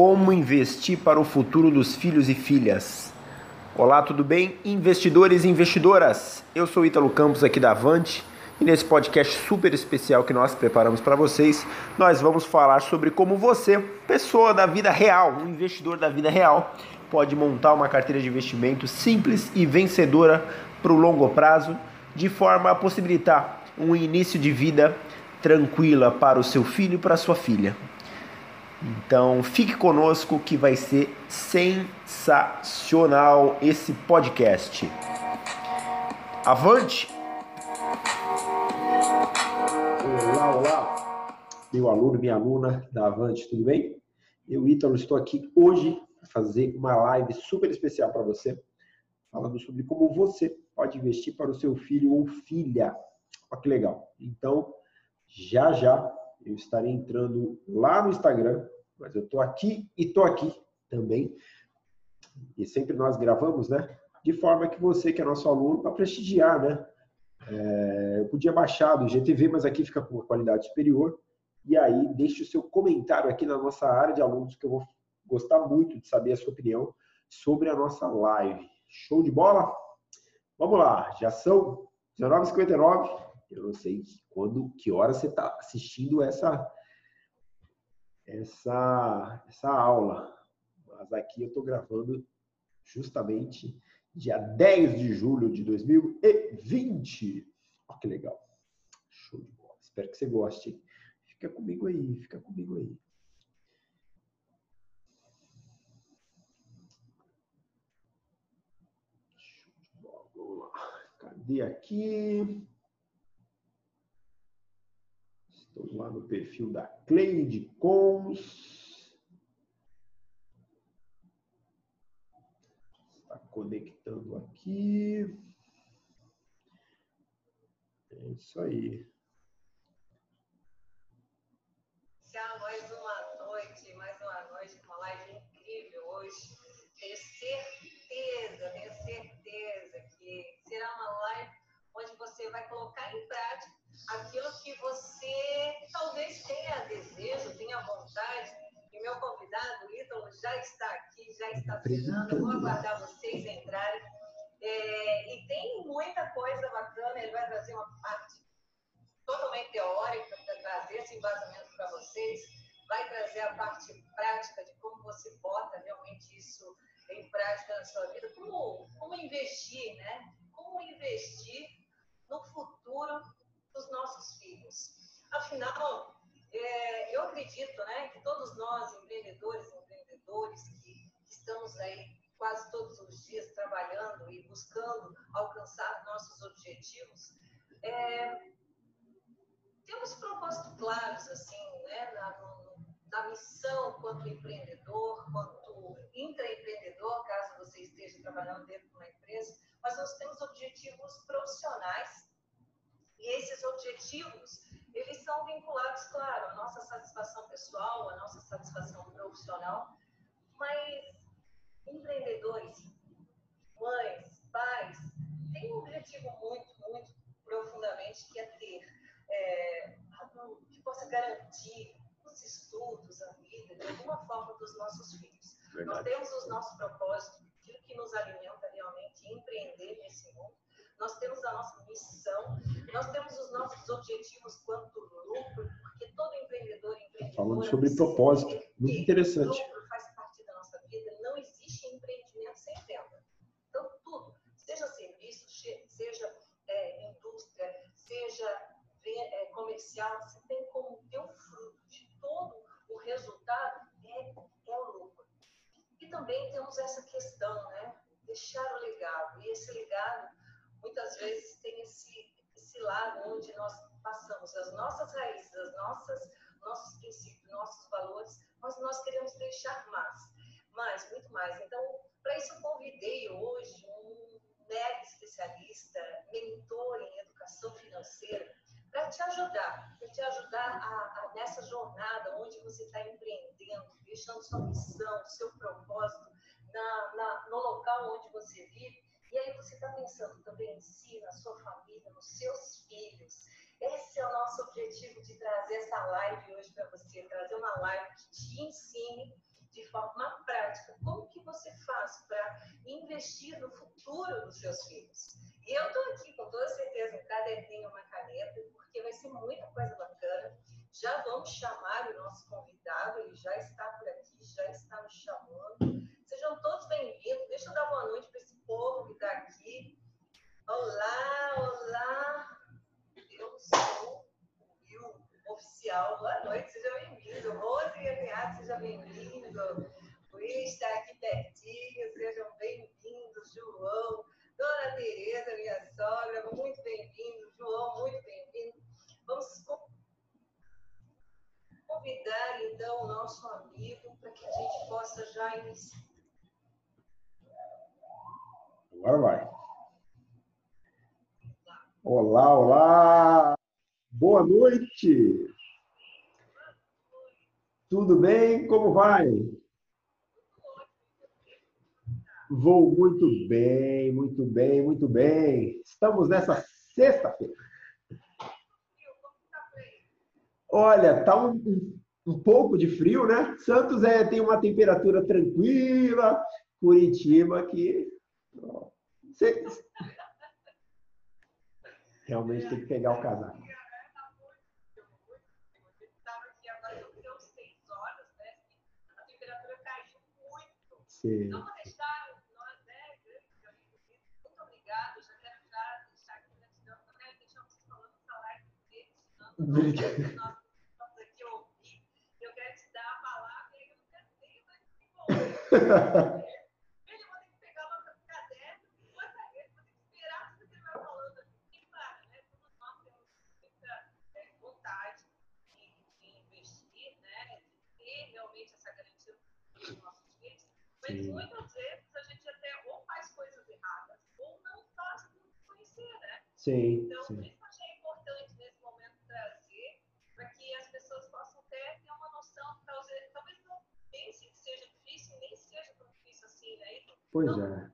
Como investir para o futuro dos filhos e filhas? Olá, tudo bem? Investidores e investidoras. Eu sou Ítalo Campos aqui da Avante e nesse podcast super especial que nós preparamos para vocês, nós vamos falar sobre como você, pessoa da vida real, um investidor da vida real, pode montar uma carteira de investimento simples e vencedora para o longo prazo, de forma a possibilitar um início de vida tranquila para o seu filho e para a sua filha. Então fique conosco que vai ser sensacional esse podcast. Avante! Olá, olá! Meu aluno, minha aluna da Avante, tudo bem? Eu, Ítalo, estou aqui hoje para fazer uma live super especial para você, falando sobre como você pode investir para o seu filho ou filha. Olha que legal. Então, já já eu estarei entrando lá no Instagram, mas eu estou aqui e estou aqui também. E sempre nós gravamos, né? De forma que você, que é nosso aluno, para prestigiar, né? É, eu podia baixar do GTV, mas aqui fica com uma qualidade superior. E aí, deixe o seu comentário aqui na nossa área de alunos, que eu vou gostar muito de saber a sua opinião sobre a nossa live. Show de bola? Vamos lá, já são 19h59. Eu não sei quando, que hora você está assistindo essa, essa, essa aula. Mas aqui eu estou gravando justamente dia 10 de julho de 2020. Olha que legal. Show de bola. Espero que você goste. Fica comigo aí, fica comigo aí. Show de bola. Vamos lá. Cadê aqui? Estou lá no perfil da Cleide Cons. Está conectando aqui. É isso aí. Tchau, mais uma noite, mais uma noite, uma live incrível hoje. Tenho certeza, tenho certeza que será uma live onde você vai colocar em prática aquilo que você talvez tenha desejo, tenha vontade. E meu convidado, Ítalo, já está aqui, já está chegando. Vou aguardar vocês entrarem. É, e tem muita coisa bacana, ele vai trazer uma parte totalmente teórica para trazer esse embasamento para vocês, vai trazer a parte prática de como você bota realmente isso em prática na sua vida, como, como investir, né? Como investir no futuro dos nossos filhos. Afinal, é, eu acredito né, que todos nós, empreendedores e empreendedores, que, estamos aí quase todos os dias trabalhando e buscando alcançar nossos objetivos, é, temos propósitos claros, assim, né, na, no, na missão quanto empreendedor, quanto intraempreendedor, caso você esteja trabalhando dentro de uma empresa, mas nós temos objetivos profissionais e esses objetivos, eles são vinculados, claro, à nossa satisfação pessoal, à nossa satisfação profissional, mas empreendedores, mães, pais, têm um objetivo muito, muito profundamente que é ter, é, que possa garantir os estudos, a vida, de alguma forma, dos nossos filhos. Verdade. Nós temos os nossos propósitos, aquilo que nos alimenta realmente, empreender nesse mundo nós temos a nossa missão, nós temos os nossos objetivos quanto lucro, porque todo empreendedor empreendedor falando sobre propósito, muito interessante. Lucro faz parte da nossa vida, não existe empreendimento sem venda. Então tudo, seja serviço, seja é, indústria, seja é, comercial, você tem como ter o fruto de todo o resultado é, é o lucro. E também temos essa questão, né? Deixar o legado. E esse legado muitas vezes tem esse, esse lado onde nós passamos as nossas raízes, as nossas, nossos princípios, nossos valores, mas nós queremos deixar mais, mais, muito mais. Então, para isso eu convidei hoje um mega especialista, mentor em educação financeira, para te ajudar, para te ajudar a, a, nessa jornada onde você está empreendendo, deixando sua missão, seu propósito na, na, no local onde você vive e aí você está pensando também em si, na sua família, nos seus filhos. Esse é o nosso objetivo de trazer essa live hoje para você, trazer uma live que te ensine de forma prática. Como que você faz para investir no futuro dos seus filhos? E eu estou aqui com toda certeza um caderninho, uma caneta, porque vai ser muita coisa bacana. Já vamos chamar o nosso convidado, ele já está por aqui, já está nos chamando. Sejam todos bem-vindos. Deixa eu dar boa noite para esse povo que está aqui. Olá, olá. Eu sou o Will Oficial. Boa noite, seja bem-vindo. Rose Renato, seja bem-vindo. Luiz está aqui pertinho, sejam bem-vindos. João, Dona Tereza, minha sogra, muito bem-vindo. João, muito bem-vindo. Vamos convidar então o nosso amigo para que a gente possa já iniciar. Agora vai. Olá, olá! Boa noite! Tudo bem? Como vai? Vou muito bem, muito bem, muito bem. Estamos nessa sexta-feira. Olha, tá um, um, um, pouco de frio, né? Santos é, tem uma temperatura tranquila, Curitiba aqui. Cê, realmente tem que pegar o casaco. Sim. Então, vou deixar nós, né, muito obrigado. Já quero já deixar aqui gratidão também, deixar vocês falando essa live dele, nós estamos aqui ouvir. Eu quero te dar a palavra e eu não quero nem mais que Mas muitas vezes a gente até ou faz coisas erradas ou não faz conhecer, né? Sim. Então, sim. isso eu achei importante nesse momento trazer para que as pessoas possam ter, ter uma noção, talvez, talvez não pense que seja difícil, nem seja tão difícil assim, né? Então, pois é.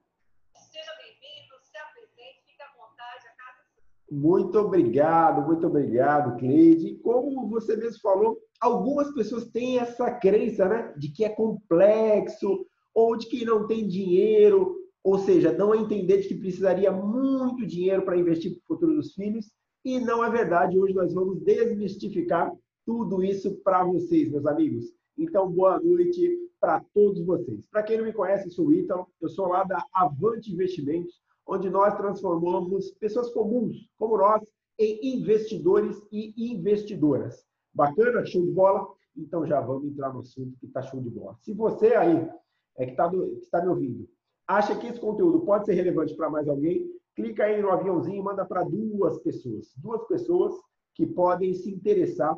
Seja bem-vindo, se apresente, fique à vontade, a é muito obrigado, muito obrigado, Cleide. Como você mesmo falou, algumas pessoas têm essa crença, né, de que é complexo, ou de que não tem dinheiro, ou seja, não entender de que precisaria muito dinheiro para investir para o futuro dos filhos. E não é verdade. Hoje nós vamos desmistificar tudo isso para vocês, meus amigos. Então, boa noite para todos vocês. Para quem não me conhece, sou o Ítalo, eu sou lá da Avante Investimentos, onde nós transformamos pessoas comuns, como nós, em investidores e investidoras. Bacana? Show de bola? Então já vamos entrar no assunto que está show de bola. Se você aí é que está tá me ouvindo, acha que esse conteúdo pode ser relevante para mais alguém, clica aí no aviãozinho e manda para duas pessoas. Duas pessoas que podem se interessar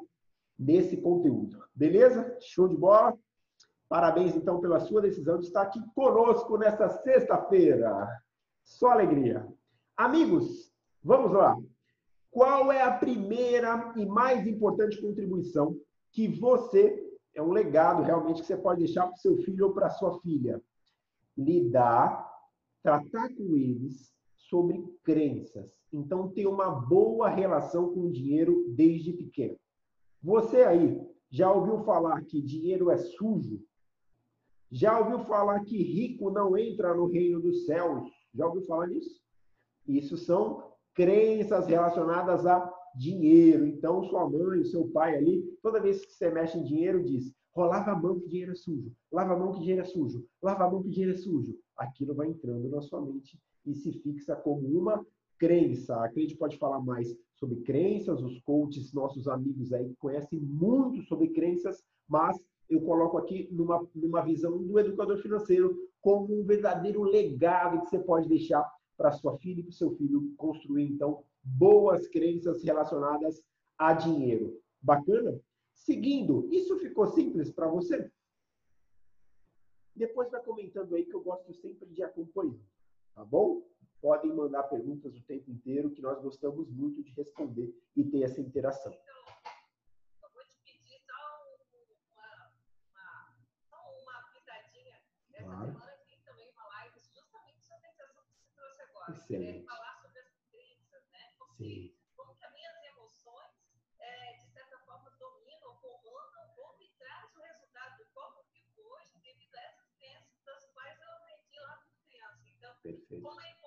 nesse conteúdo. Beleza? Show de bola? Parabéns, então, pela sua decisão de estar aqui conosco nesta sexta-feira. Só alegria. Amigos, vamos lá. Qual é a primeira e mais importante contribuição que você é um legado realmente que você pode deixar para o seu filho ou para a sua filha. Lidar, tratar com eles sobre crenças. Então, ter uma boa relação com o dinheiro desde pequeno. Você aí já ouviu falar que dinheiro é sujo? Já ouviu falar que rico não entra no reino dos céus? Já ouviu falar nisso? Isso são crenças relacionadas a dinheiro. Então, sua mãe, seu pai ali, toda vez que você mexe em dinheiro, diz: oh, lava a mão que dinheiro é sujo, lava a mão que dinheiro é sujo, lava a mão que dinheiro é sujo. Aquilo vai entrando na sua mente e se fixa como uma crença. A gente pode falar mais sobre crenças, os coaches, nossos amigos aí que conhecem muito sobre crenças, mas eu coloco aqui numa, numa visão do educador financeiro como um verdadeiro legado que você pode deixar para sua filha e para o seu filho construir, então, boas crenças relacionadas a dinheiro. Bacana? Seguindo, isso ficou simples para você? Depois vai comentando aí que eu gosto sempre de acompanhar, tá bom? Podem mandar perguntas o tempo inteiro, que nós gostamos muito de responder e ter essa interação. Claro. Semana que também uma live justamente sobre essa sensação que você trouxe agora. Né? Excelente. É falar sobre as crenças, né? Porque, Sim. Como que as minhas emoções, é, de certa forma, dominam, comandam ou me trazem o resultado do como eu fico hoje devido a essas crenças das quais eu aprendi lá como criança. Então, Perfeito. como é importante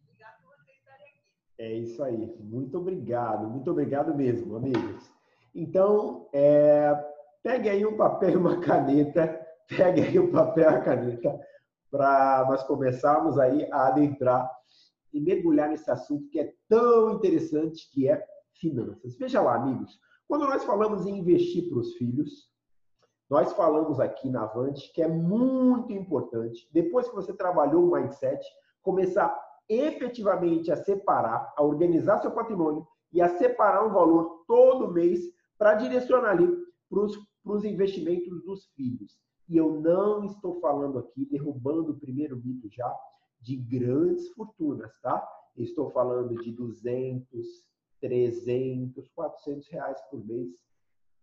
É isso aí. Muito obrigado, muito obrigado mesmo, amigos. Então, é, pegue aí um papel e uma caneta, pegue aí um papel e a caneta para nós começarmos aí a adentrar e mergulhar nesse assunto que é tão interessante, que é finanças. Veja lá, amigos, quando nós falamos em investir para os filhos, nós falamos aqui na Avante que é muito importante, depois que você trabalhou o mindset, começar efetivamente a separar, a organizar seu patrimônio e a separar um valor todo mês para direcionar ali para os investimentos dos filhos. E eu não estou falando aqui, derrubando o primeiro mito já, de grandes fortunas, tá? Estou falando de 200, 300, 400 reais por mês.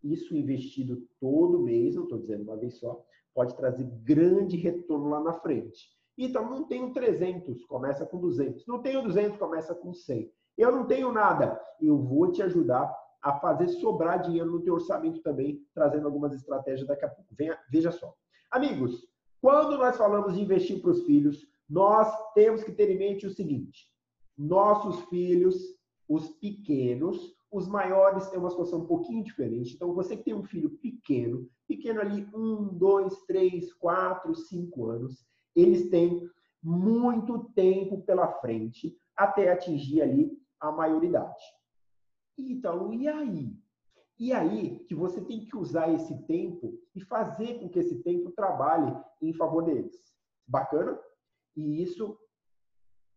Isso investido todo mês, não estou dizendo uma vez só, pode trazer grande retorno lá na frente. Então, não tenho 300, começa com 200. Não tenho 200, começa com 100. Eu não tenho nada. Eu vou te ajudar a fazer sobrar dinheiro no teu orçamento também, trazendo algumas estratégias daqui a pouco. Venha, veja só. Amigos, quando nós falamos de investir para os filhos, nós temos que ter em mente o seguinte: nossos filhos, os pequenos, os maiores têm uma situação um pouquinho diferente. Então, você que tem um filho pequeno, pequeno ali, um, dois, três, quatro, cinco anos, eles têm muito tempo pela frente até atingir ali a maioridade. Então, e aí? E aí que você tem que usar esse tempo e fazer com que esse tempo trabalhe em favor deles. Bacana? E isso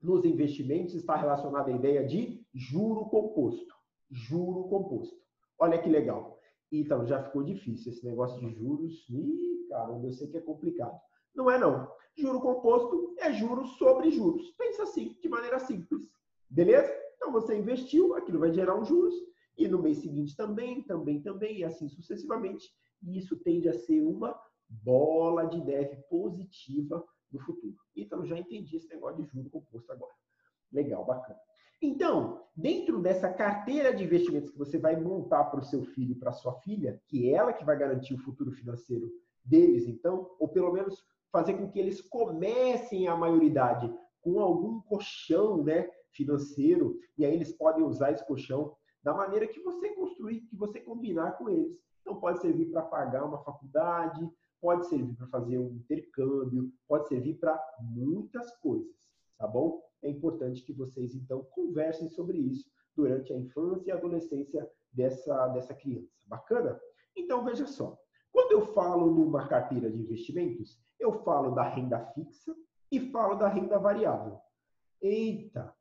nos investimentos está relacionado à ideia de juro composto. Juro composto. Olha que legal. Então, já ficou difícil esse negócio de juros. Ih, caramba, eu sei que é complicado. Não é não. Juro composto é juros sobre juros. Pensa assim, de maneira simples. Beleza? Então você investiu, aquilo vai gerar um juros, e no mês seguinte também, também, também, e assim sucessivamente. E isso tende a ser uma bola de neve positiva no futuro. Então já entendi esse negócio de juro composto agora. Legal, bacana. Então, dentro dessa carteira de investimentos que você vai montar para o seu filho e para sua filha, que é ela que vai garantir o futuro financeiro deles, então, ou pelo menos fazer com que eles comecem a maioridade com algum colchão né, financeiro, e aí eles podem usar esse colchão da maneira que você construir, que você combinar com eles. Então, pode servir para pagar uma faculdade, pode servir para fazer um intercâmbio, pode servir para muitas coisas, tá bom? É importante que vocês, então, conversem sobre isso durante a infância e adolescência dessa, dessa criança. Bacana? Então, veja só. Quando eu falo numa carteira de investimentos, eu falo da renda fixa e falo da renda variável. Eita,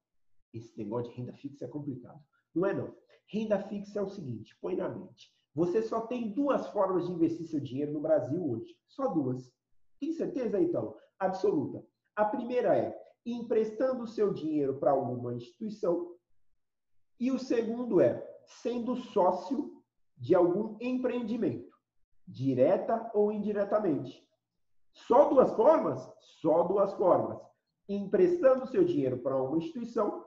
esse negócio de renda fixa é complicado. Não é não. Renda fixa é o seguinte, põe na mente. Você só tem duas formas de investir seu dinheiro no Brasil hoje. Só duas. Tem certeza, então? Absoluta. A primeira é emprestando seu dinheiro para alguma instituição. E o segundo é sendo sócio de algum empreendimento, direta ou indiretamente. Só duas formas? Só duas formas. Emprestando seu dinheiro para uma instituição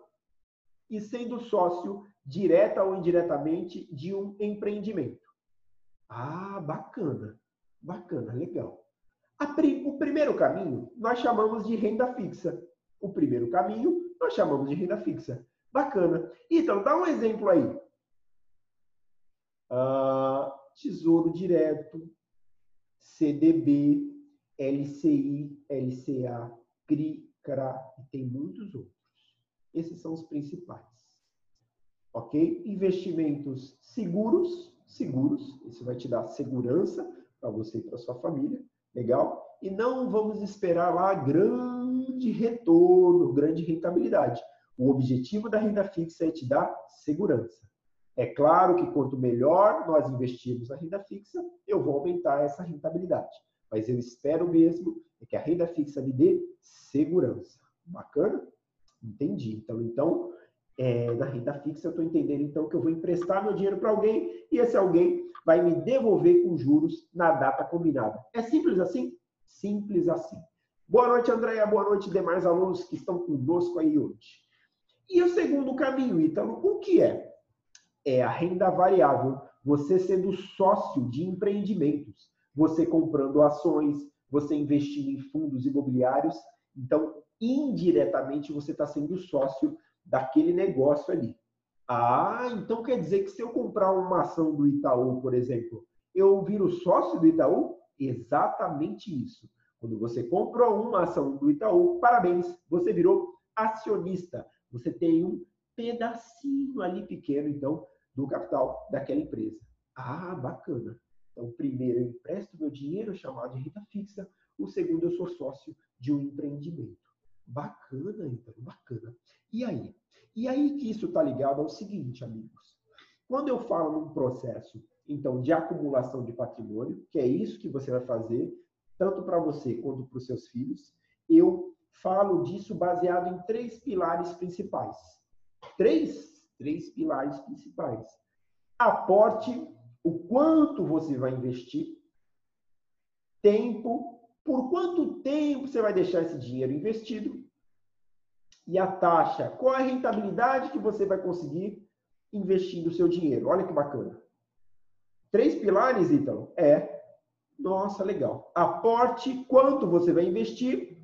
e sendo sócio, direta ou indiretamente, de um empreendimento. Ah, bacana. Bacana, legal. o primeiro caminho nós chamamos de renda fixa. O primeiro caminho nós chamamos de renda fixa. Bacana. Então, dá um exemplo aí. Ah, tesouro direto, CDB, LCI, LCA, CRI, CRA e tem muitos outros. Esses são os principais. Ok? Investimentos seguros, seguros, isso vai te dar segurança para você e para sua família, legal? E não vamos esperar lá grande retorno, grande rentabilidade. O objetivo da renda fixa é te dar segurança. É claro que quanto melhor nós investirmos na renda fixa, eu vou aumentar essa rentabilidade. Mas eu espero mesmo que a renda fixa me dê segurança. Bacana? Entendi. Então, então é, na renda fixa, eu estou entendendo então que eu vou emprestar meu dinheiro para alguém e esse alguém vai me devolver com juros na data combinada. É simples assim? Simples assim. Boa noite, Andréia. Boa noite, demais alunos que estão conosco aí hoje. E o segundo caminho, Ítalo, o que é? É a renda variável. Você sendo sócio de empreendimentos, você comprando ações, você investindo em fundos imobiliários. Então, indiretamente, você está sendo sócio daquele negócio ali. Ah, então quer dizer que se eu comprar uma ação do Itaú, por exemplo, eu viro sócio do Itaú? Exatamente isso. Quando você comprou uma ação do Itaú, parabéns, você virou acionista. Você tem um pedacinho ali pequeno, então, do capital daquela empresa. Ah, bacana. Então, primeiro eu empresto meu dinheiro, chamado de renda fixa. O segundo, eu sou sócio de um empreendimento. Bacana, então, bacana. E aí? E aí que isso está ligado ao seguinte, amigos. Quando eu falo num processo, então, de acumulação de patrimônio, que é isso que você vai fazer, tanto para você quanto para os seus filhos, eu falo disso baseado em três pilares principais. Três? Três pilares principais. Aporte, o quanto você vai investir, tempo, por quanto tempo você vai deixar esse dinheiro investido, e a taxa, qual a rentabilidade que você vai conseguir investindo o seu dinheiro. Olha que bacana. Três pilares, então, é, nossa, legal. Aporte, quanto você vai investir,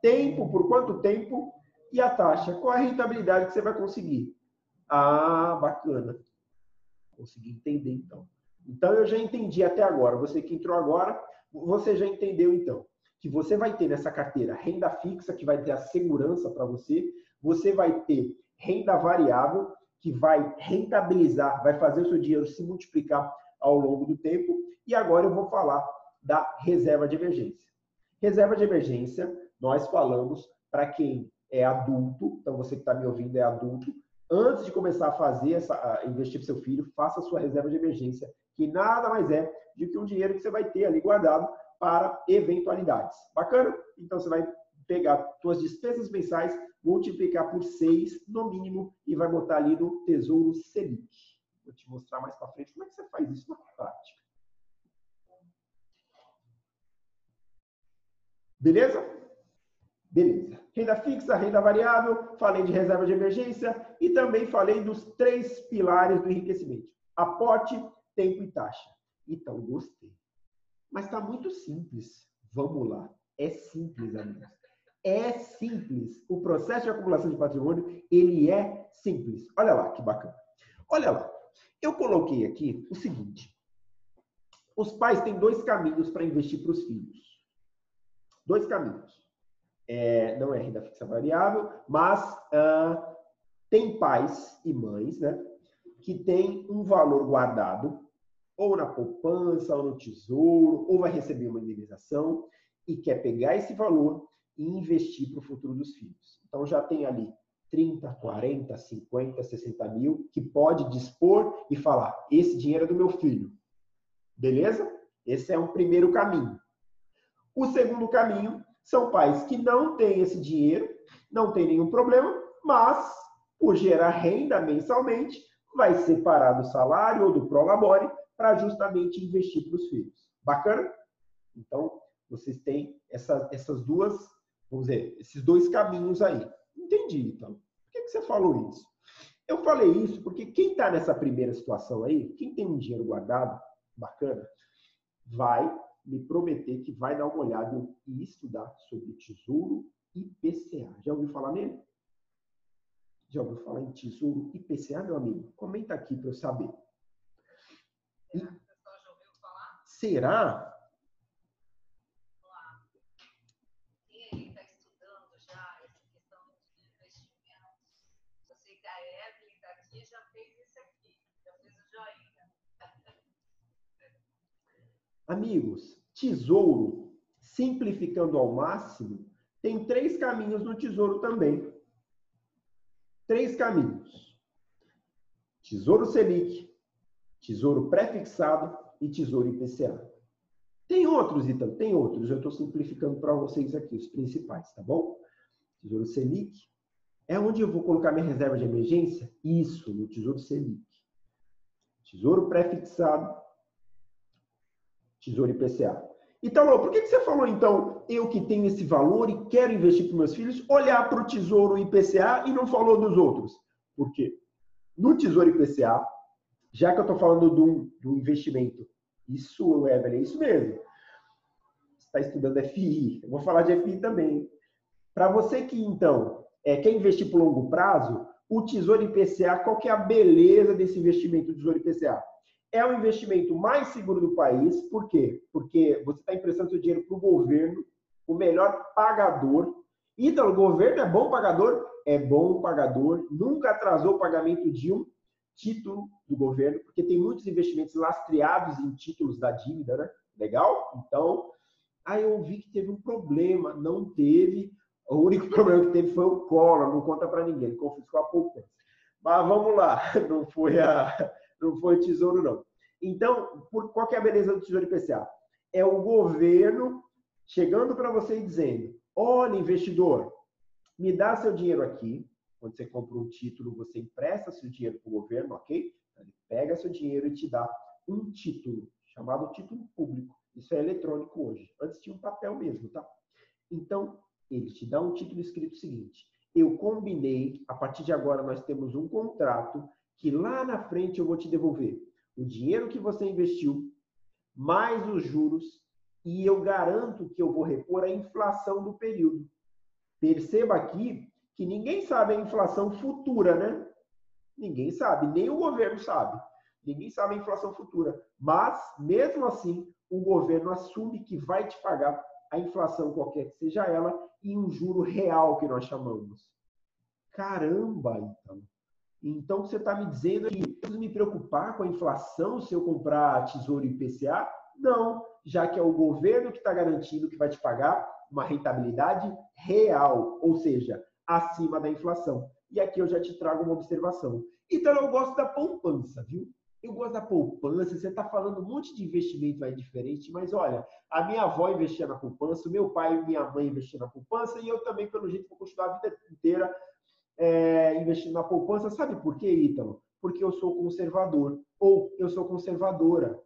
tempo, por quanto tempo, e a taxa, qual a rentabilidade que você vai conseguir. Ah, bacana. Consegui entender, então. Então, eu já entendi até agora. Você que entrou agora, você já entendeu, então que você vai ter nessa carteira renda fixa, que vai ter a segurança para você, você vai ter renda variável, que vai rentabilizar, vai fazer o seu dinheiro se multiplicar ao longo do tempo. E agora eu vou falar da reserva de emergência. Reserva de emergência, nós falamos para quem é adulto, então você que está me ouvindo é adulto, antes de começar a fazer essa, a investir para seu filho, faça sua reserva de emergência, que nada mais é do que um dinheiro que você vai ter ali guardado para eventualidades. Bacana? Então você vai pegar suas despesas mensais, multiplicar por 6 no mínimo e vai botar ali no Tesouro Selic. Vou te mostrar mais para frente como é que você faz isso na prática. Beleza? Beleza. Renda fixa, renda variável, falei de reserva de emergência e também falei dos três pilares do enriquecimento: aporte, tempo e taxa. Então, gostei. Mas está muito simples. Vamos lá. É simples, amigos. É simples. O processo de acumulação de patrimônio, ele é simples. Olha lá que bacana. Olha lá. Eu coloquei aqui o seguinte. Os pais têm dois caminhos para investir para os filhos. Dois caminhos. É, não é renda fixa variável, mas uh, tem pais e mães né, que têm um valor guardado ou na poupança, ou no tesouro, ou vai receber uma indenização e quer pegar esse valor e investir para o futuro dos filhos. Então já tem ali 30, 40, 50, 60 mil que pode dispor e falar: esse dinheiro é do meu filho. Beleza? Esse é um primeiro caminho. O segundo caminho são pais que não têm esse dinheiro, não tem nenhum problema, mas por gerar renda mensalmente, vai separar do salário ou do prolabore para justamente investir para os filhos. Bacana? Então, vocês têm essa, essas duas, vamos dizer, esses dois caminhos aí. Entendi, então. Por que, que você falou isso? Eu falei isso porque quem está nessa primeira situação aí, quem tem um dinheiro guardado, bacana, vai me prometer que vai dar uma olhada e estudar sobre Tesouro IPCA. Já ouviu falar nele? Já ouviu falar em Tesouro IPCA, meu amigo? Comenta aqui para eu saber. Será? Quem está estudando já essa questão de investimentos? Eu sei que a Evelyn está aqui já fez isso aqui, já fez o joinha. Amigos, tesouro, simplificando ao máximo, tem três caminhos no tesouro também. Três caminhos. Tesouro Selic, Tesouro Prefixado e Tesouro IPCA. Tem outros, então, tem outros. Eu estou simplificando para vocês aqui, os principais, tá bom? Tesouro Selic. É onde eu vou colocar minha reserva de emergência? Isso, no Tesouro Selic. Tesouro Prefixado, Tesouro IPCA. Então, por que você falou, então, eu que tenho esse valor e quero investir para meus filhos, olhar para o Tesouro IPCA e não falou dos outros? Por quê? No Tesouro IPCA, já que eu estou falando do, do investimento, isso, Evelyn, é isso mesmo. Você está estudando FI, eu vou falar de FI também. Para você que, então, é, quer investir por longo prazo, o Tesouro IPCA, qual que é a beleza desse investimento do Tesouro IPCA? É o investimento mais seguro do país, por quê? Porque você está emprestando seu dinheiro para o governo, o melhor pagador. Então, o governo é bom pagador? É bom pagador, nunca atrasou o pagamento de um título do governo, porque tem muitos investimentos lastreados em títulos da dívida, né? Legal? Então, aí eu vi que teve um problema, não teve. O único problema que teve foi o Collor, não conta para ninguém, ele confiscou a poupança. Mas vamos lá, não foi a não foi tesouro, não. Então, por, qual que é a beleza do Tesouro IPCA? É o governo chegando para você e dizendo: olha, investidor, me dá seu dinheiro aqui. Quando você compra um título, você empresta seu dinheiro para o governo, ok? Ele pega seu dinheiro e te dá um título, chamado título público. Isso é eletrônico hoje. Antes tinha um papel mesmo, tá? Então, ele te dá um título escrito o seguinte: eu combinei, a partir de agora nós temos um contrato que lá na frente eu vou te devolver o dinheiro que você investiu, mais os juros, e eu garanto que eu vou repor a inflação do período. Perceba aqui que ninguém sabe a inflação futura, né? Ninguém sabe, nem o governo sabe. Ninguém sabe a inflação futura. Mas, mesmo assim, o governo assume que vai te pagar a inflação, qualquer que seja ela, em um juro real que nós chamamos. Caramba, então. Então, você está me dizendo que eu preciso me preocupar com a inflação se eu comprar tesouro IPCA? Não, já que é o governo que está garantindo que vai te pagar uma rentabilidade real, ou seja, acima da inflação. E aqui eu já te trago uma observação. Então, eu gosto da poupança, viu? Eu gosto da poupança. Você está falando um monte de investimento aí diferente, mas olha, a minha avó investia na poupança, o meu pai e minha mãe investiam na poupança, e eu também, pelo jeito, vou continuar a vida inteira é, investindo na poupança. Sabe por quê, Ítalo? Porque eu sou conservador ou eu sou conservadora.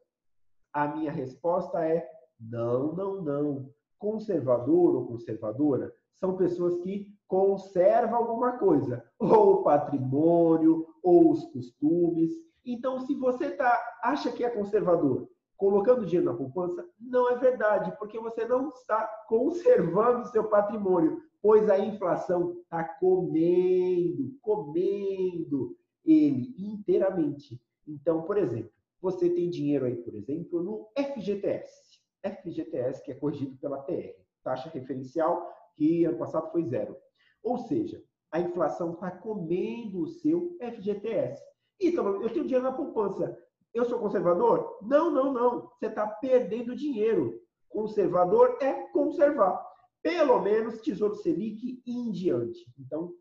A minha resposta é não, não, não. Conservador ou conservadora são pessoas que conservam alguma coisa, ou o patrimônio, ou os costumes. Então, se você tá, acha que é conservador, colocando dinheiro na poupança, não é verdade, porque você não está conservando seu patrimônio pois a inflação está comendo, comendo ele inteiramente. Então, por exemplo, você tem dinheiro aí, por exemplo, no FGTS. FGTS, que é corrigido pela TR, taxa referencial, que ano passado foi zero. Ou seja, a inflação está comendo o seu FGTS. Então, eu tenho dinheiro na poupança. Eu sou conservador? Não, não, não. Você está perdendo dinheiro. Conservador é conservar pelo menos Tesouro Selic em diante. Então,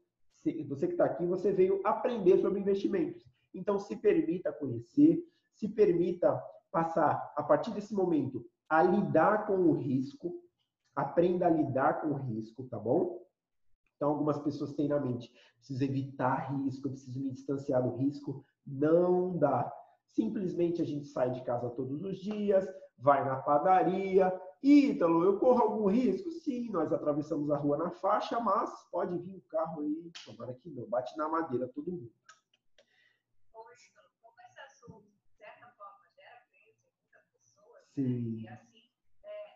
você que está aqui, você veio aprender sobre investimentos. Então, se permita conhecer, se permita passar, a partir desse momento, a lidar com o risco, aprenda a lidar com o risco, tá bom? Então, algumas pessoas têm na mente, preciso evitar risco, preciso me distanciar do risco. Não dá. Simplesmente a gente sai de casa todos os dias, vai na padaria, Ítalo, eu corro algum risco? Sim, nós atravessamos a rua na faixa, mas pode vir o um carro aí, tomara que não, bate na madeira todo mundo. Poxa, como esse assunto, de certa forma, gera crença em muitas pessoas, Sim. e assim, é,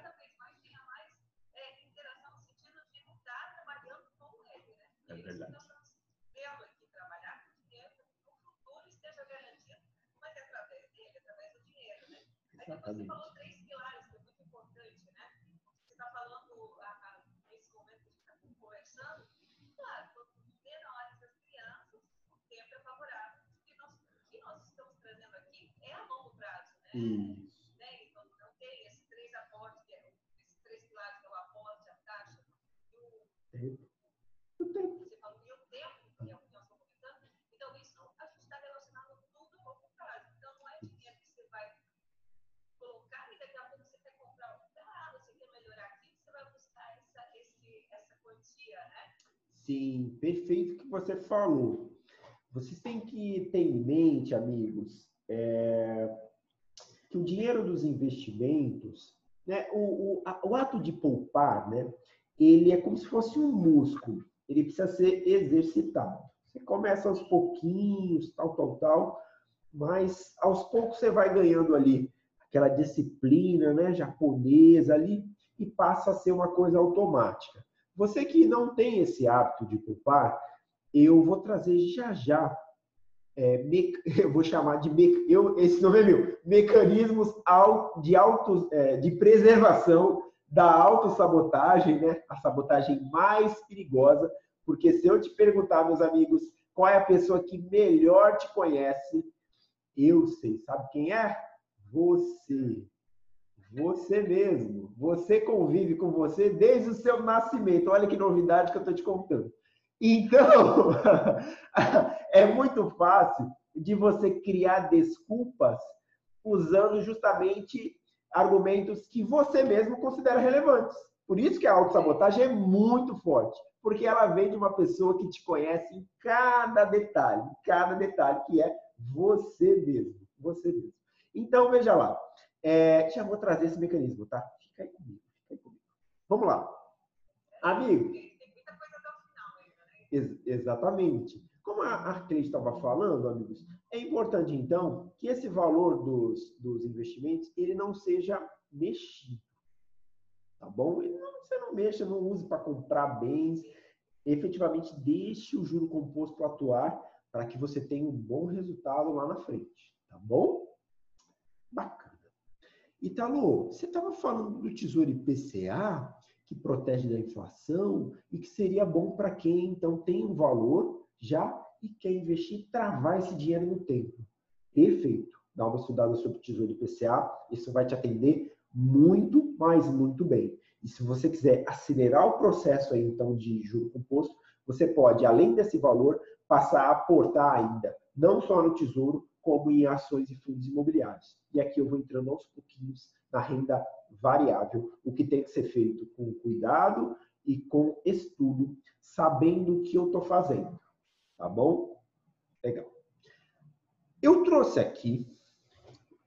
Depois você falou três pilares, que é muito importante. Né? Você está falando, a, a, nesse momento que a gente está conversando, claro, menores das crianças, o tempo é favorável. O que nós, o que nós estamos trazendo aqui é a longo prazo. Né? Isso. né? Então, não tem esses três aportes, que é, esses três pilares, que é o aporte, a taxa e o, Tempo. O tempo. você falou, e o tempo, que é o que nós estamos comentando. Então, isso a gente está relacionando tudo a longo prazo. Então, não é dinheiro que você vai colocar e daqui a pouco você quer comprar um carro, você quer melhorar aquilo, você vai buscar essa, esse, essa quantia, né? Sim, perfeito o que você falou. Vocês têm que ter em mente, amigos, é, que o dinheiro dos investimentos, né, o, o, o ato de poupar, né, ele é como se fosse um músculo. Ele precisa ser exercitado. Você começa aos pouquinhos, tal, tal, tal, mas aos poucos você vai ganhando ali aquela disciplina, né, japonesa ali e passa a ser uma coisa automática. Você que não tem esse hábito de poupar, eu vou trazer já já, é, me- eu vou chamar de, me- eu, esse nome é meu, mecanismos de, auto, é, de preservação da autossabotagem, né? a sabotagem mais perigosa, porque se eu te perguntar, meus amigos, qual é a pessoa que melhor te conhece, eu sei, sabe quem é? Você. Você mesmo. Você convive com você desde o seu nascimento. Olha que novidade que eu estou te contando. Então, é muito fácil de você criar desculpas usando justamente argumentos que você mesmo considera relevantes. Por isso que a autossabotagem é muito forte, porque ela vem de uma pessoa que te conhece em cada detalhe, cada detalhe que é você mesmo, você mesmo. Então, veja lá, é, já vou trazer esse mecanismo, tá? Fica aí comigo, fica aí comigo. Vamos lá. Amigo, Tem, tem muita coisa até o final ainda, né? Ex- exatamente. Como a Arcade estava falando, amigos, é importante, então, que esse valor dos, dos investimentos ele não seja mexido. Tá bom? Ele não, você não mexa, não use para comprar bens. Efetivamente, deixe o juro composto atuar para que você tenha um bom resultado lá na frente. Tá bom? Bacana. Italo, você estava falando do Tesouro IPCA, que protege da inflação e que seria bom para quem então tem um valor já e quer investir, travar esse dinheiro no tempo. Perfeito. Dá uma estudada sobre o Tesouro IPCA, isso vai te atender muito, mas muito bem. E se você quiser acelerar o processo aí então de juro composto, você pode, além desse valor, passar a aportar ainda, não só no Tesouro, como em ações e fundos imobiliários. E aqui eu vou entrando aos pouquinhos na renda variável, o que tem que ser feito com cuidado e com estudo, sabendo o que eu estou fazendo. Tá bom? Legal. Eu trouxe aqui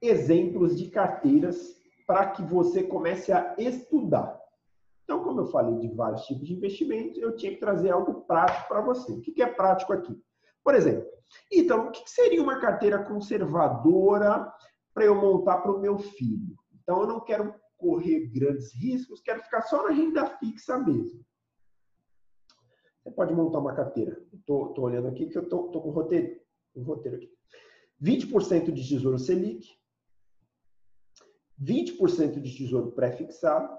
exemplos de carteiras para que você comece a estudar. Então, como eu falei de vários tipos de investimentos, eu tinha que trazer algo prático para você. O que é prático aqui? Por exemplo, então, o que seria uma carteira conservadora para eu montar para o meu filho? Então, eu não quero correr grandes riscos, quero ficar só na renda fixa mesmo. Você pode montar uma carteira. Estou olhando aqui que eu estou com o roteiro, um roteiro aqui. 20% de tesouro Selic, 20% de tesouro pré-fixado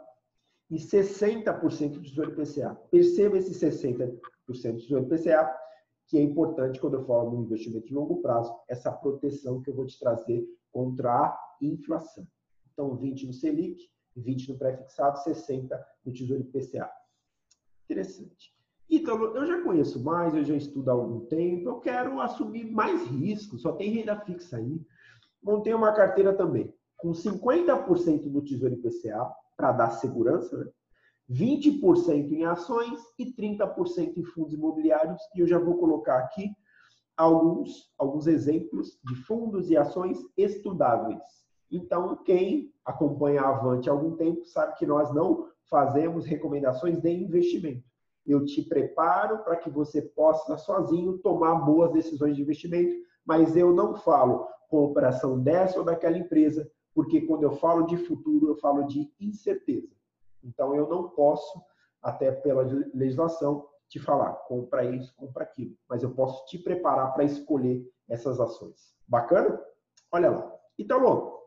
e 60% de tesouro IPCA. Perceba esse 60% de tesouro IPCA, que é importante quando eu falo um investimento de longo prazo, essa proteção que eu vou te trazer contra a inflação. Então, 20 no Selic, 20 no pré-fixado, 60 no tesouro IPCA. Interessante. Então, eu já conheço mais, eu já estudo há algum tempo, eu quero assumir mais risco, só tem renda fixa aí. Montei uma carteira também, com 50% no Tesouro IPCA, para dar segurança, né? 20% em ações e 30% em fundos imobiliários, e eu já vou colocar aqui alguns, alguns exemplos de fundos e ações estudáveis. Então, quem acompanha a Avante há algum tempo sabe que nós não fazemos recomendações de investimento eu te preparo para que você possa sozinho tomar boas decisões de investimento, mas eu não falo com operação dessa ou daquela empresa, porque quando eu falo de futuro, eu falo de incerteza. Então, eu não posso, até pela legislação, te falar, compra isso, compra aquilo. Mas eu posso te preparar para escolher essas ações. Bacana? Olha lá. Então, Lô,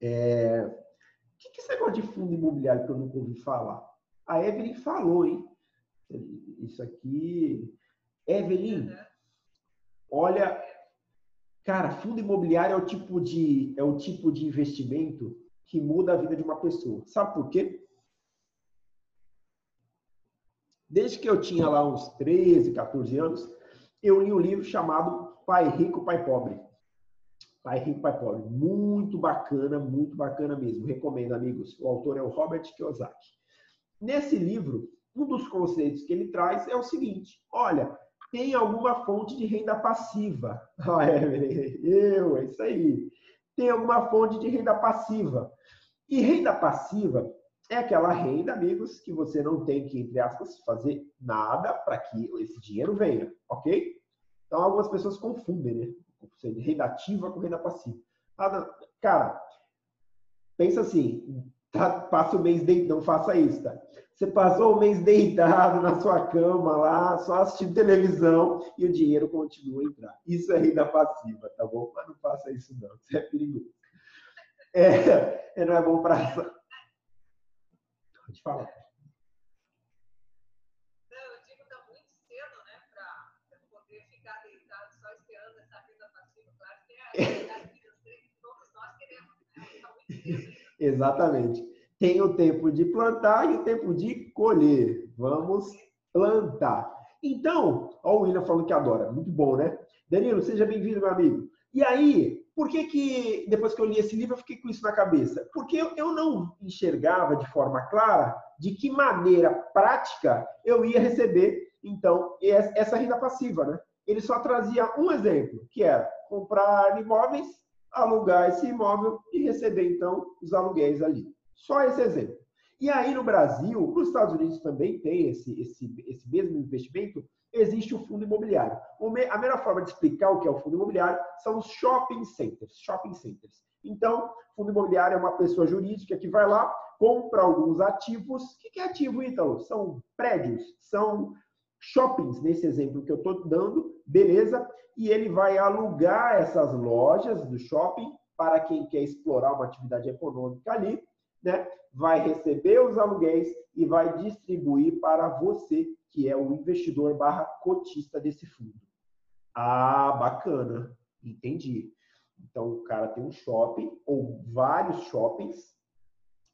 é... o que, que é esse negócio de fundo imobiliário que eu nunca ouvi falar? A Evelyn falou, hein? Isso aqui. Evelyn, olha, Cara, fundo imobiliário é o tipo de é o tipo de investimento que muda a vida de uma pessoa. Sabe por quê? Desde que eu tinha lá uns 13, 14 anos, eu li um livro chamado Pai Rico, Pai Pobre. Pai Rico, Pai Pobre. Muito bacana, muito bacana mesmo. Recomendo, amigos. O autor é o Robert Kiyosaki. Nesse livro, um dos conceitos que ele traz é o seguinte: olha, tem alguma fonte de renda passiva. Ah, é, eu, é isso aí. Tem alguma fonte de renda passiva. E renda passiva é aquela renda, amigos, que você não tem que, entre aspas, fazer nada para que esse dinheiro venha, ok? Então, algumas pessoas confundem, né? Renda ativa com renda passiva. Ah, cara, pensa assim, tá, passa o mês dentro, não faça isso, tá? Você passou o mês deitado na sua cama lá, só assistindo televisão e o dinheiro continua a entrar. Isso é renda passiva, tá bom? Mas não faça isso não, isso é perigoso. É, é não é bom para... Pode falar. Não, eu digo que tá muito cedo, né, para poder ficar deitado só esperando essa passiva. Claro que é a que todos nós queremos, né? Está muito cedo. Exatamente. Tem o tempo de plantar e o tempo de colher. Vamos plantar. Então, ó, o William falando que adora. Muito bom, né? Danilo, seja bem-vindo, meu amigo. E aí, por que que, depois que eu li esse livro, eu fiquei com isso na cabeça? Porque eu não enxergava de forma clara de que maneira prática eu ia receber, então, essa renda passiva, né? Ele só trazia um exemplo, que era comprar imóveis, alugar esse imóvel e receber, então, os aluguéis ali. Só esse exemplo. E aí no Brasil, nos Estados Unidos também tem esse, esse, esse mesmo investimento, existe o fundo imobiliário. A melhor forma de explicar o que é o fundo imobiliário são os shopping centers. Shopping centers. Então, fundo imobiliário é uma pessoa jurídica que vai lá, compra alguns ativos. O que é ativo, Ítalo? São prédios, são shoppings, nesse exemplo que eu estou dando, beleza? E ele vai alugar essas lojas do shopping para quem quer explorar uma atividade econômica ali né, vai receber os aluguéis e vai distribuir para você, que é o investidor barra cotista desse fundo. Ah, bacana. Entendi. Então, o cara tem um shopping ou vários shoppings,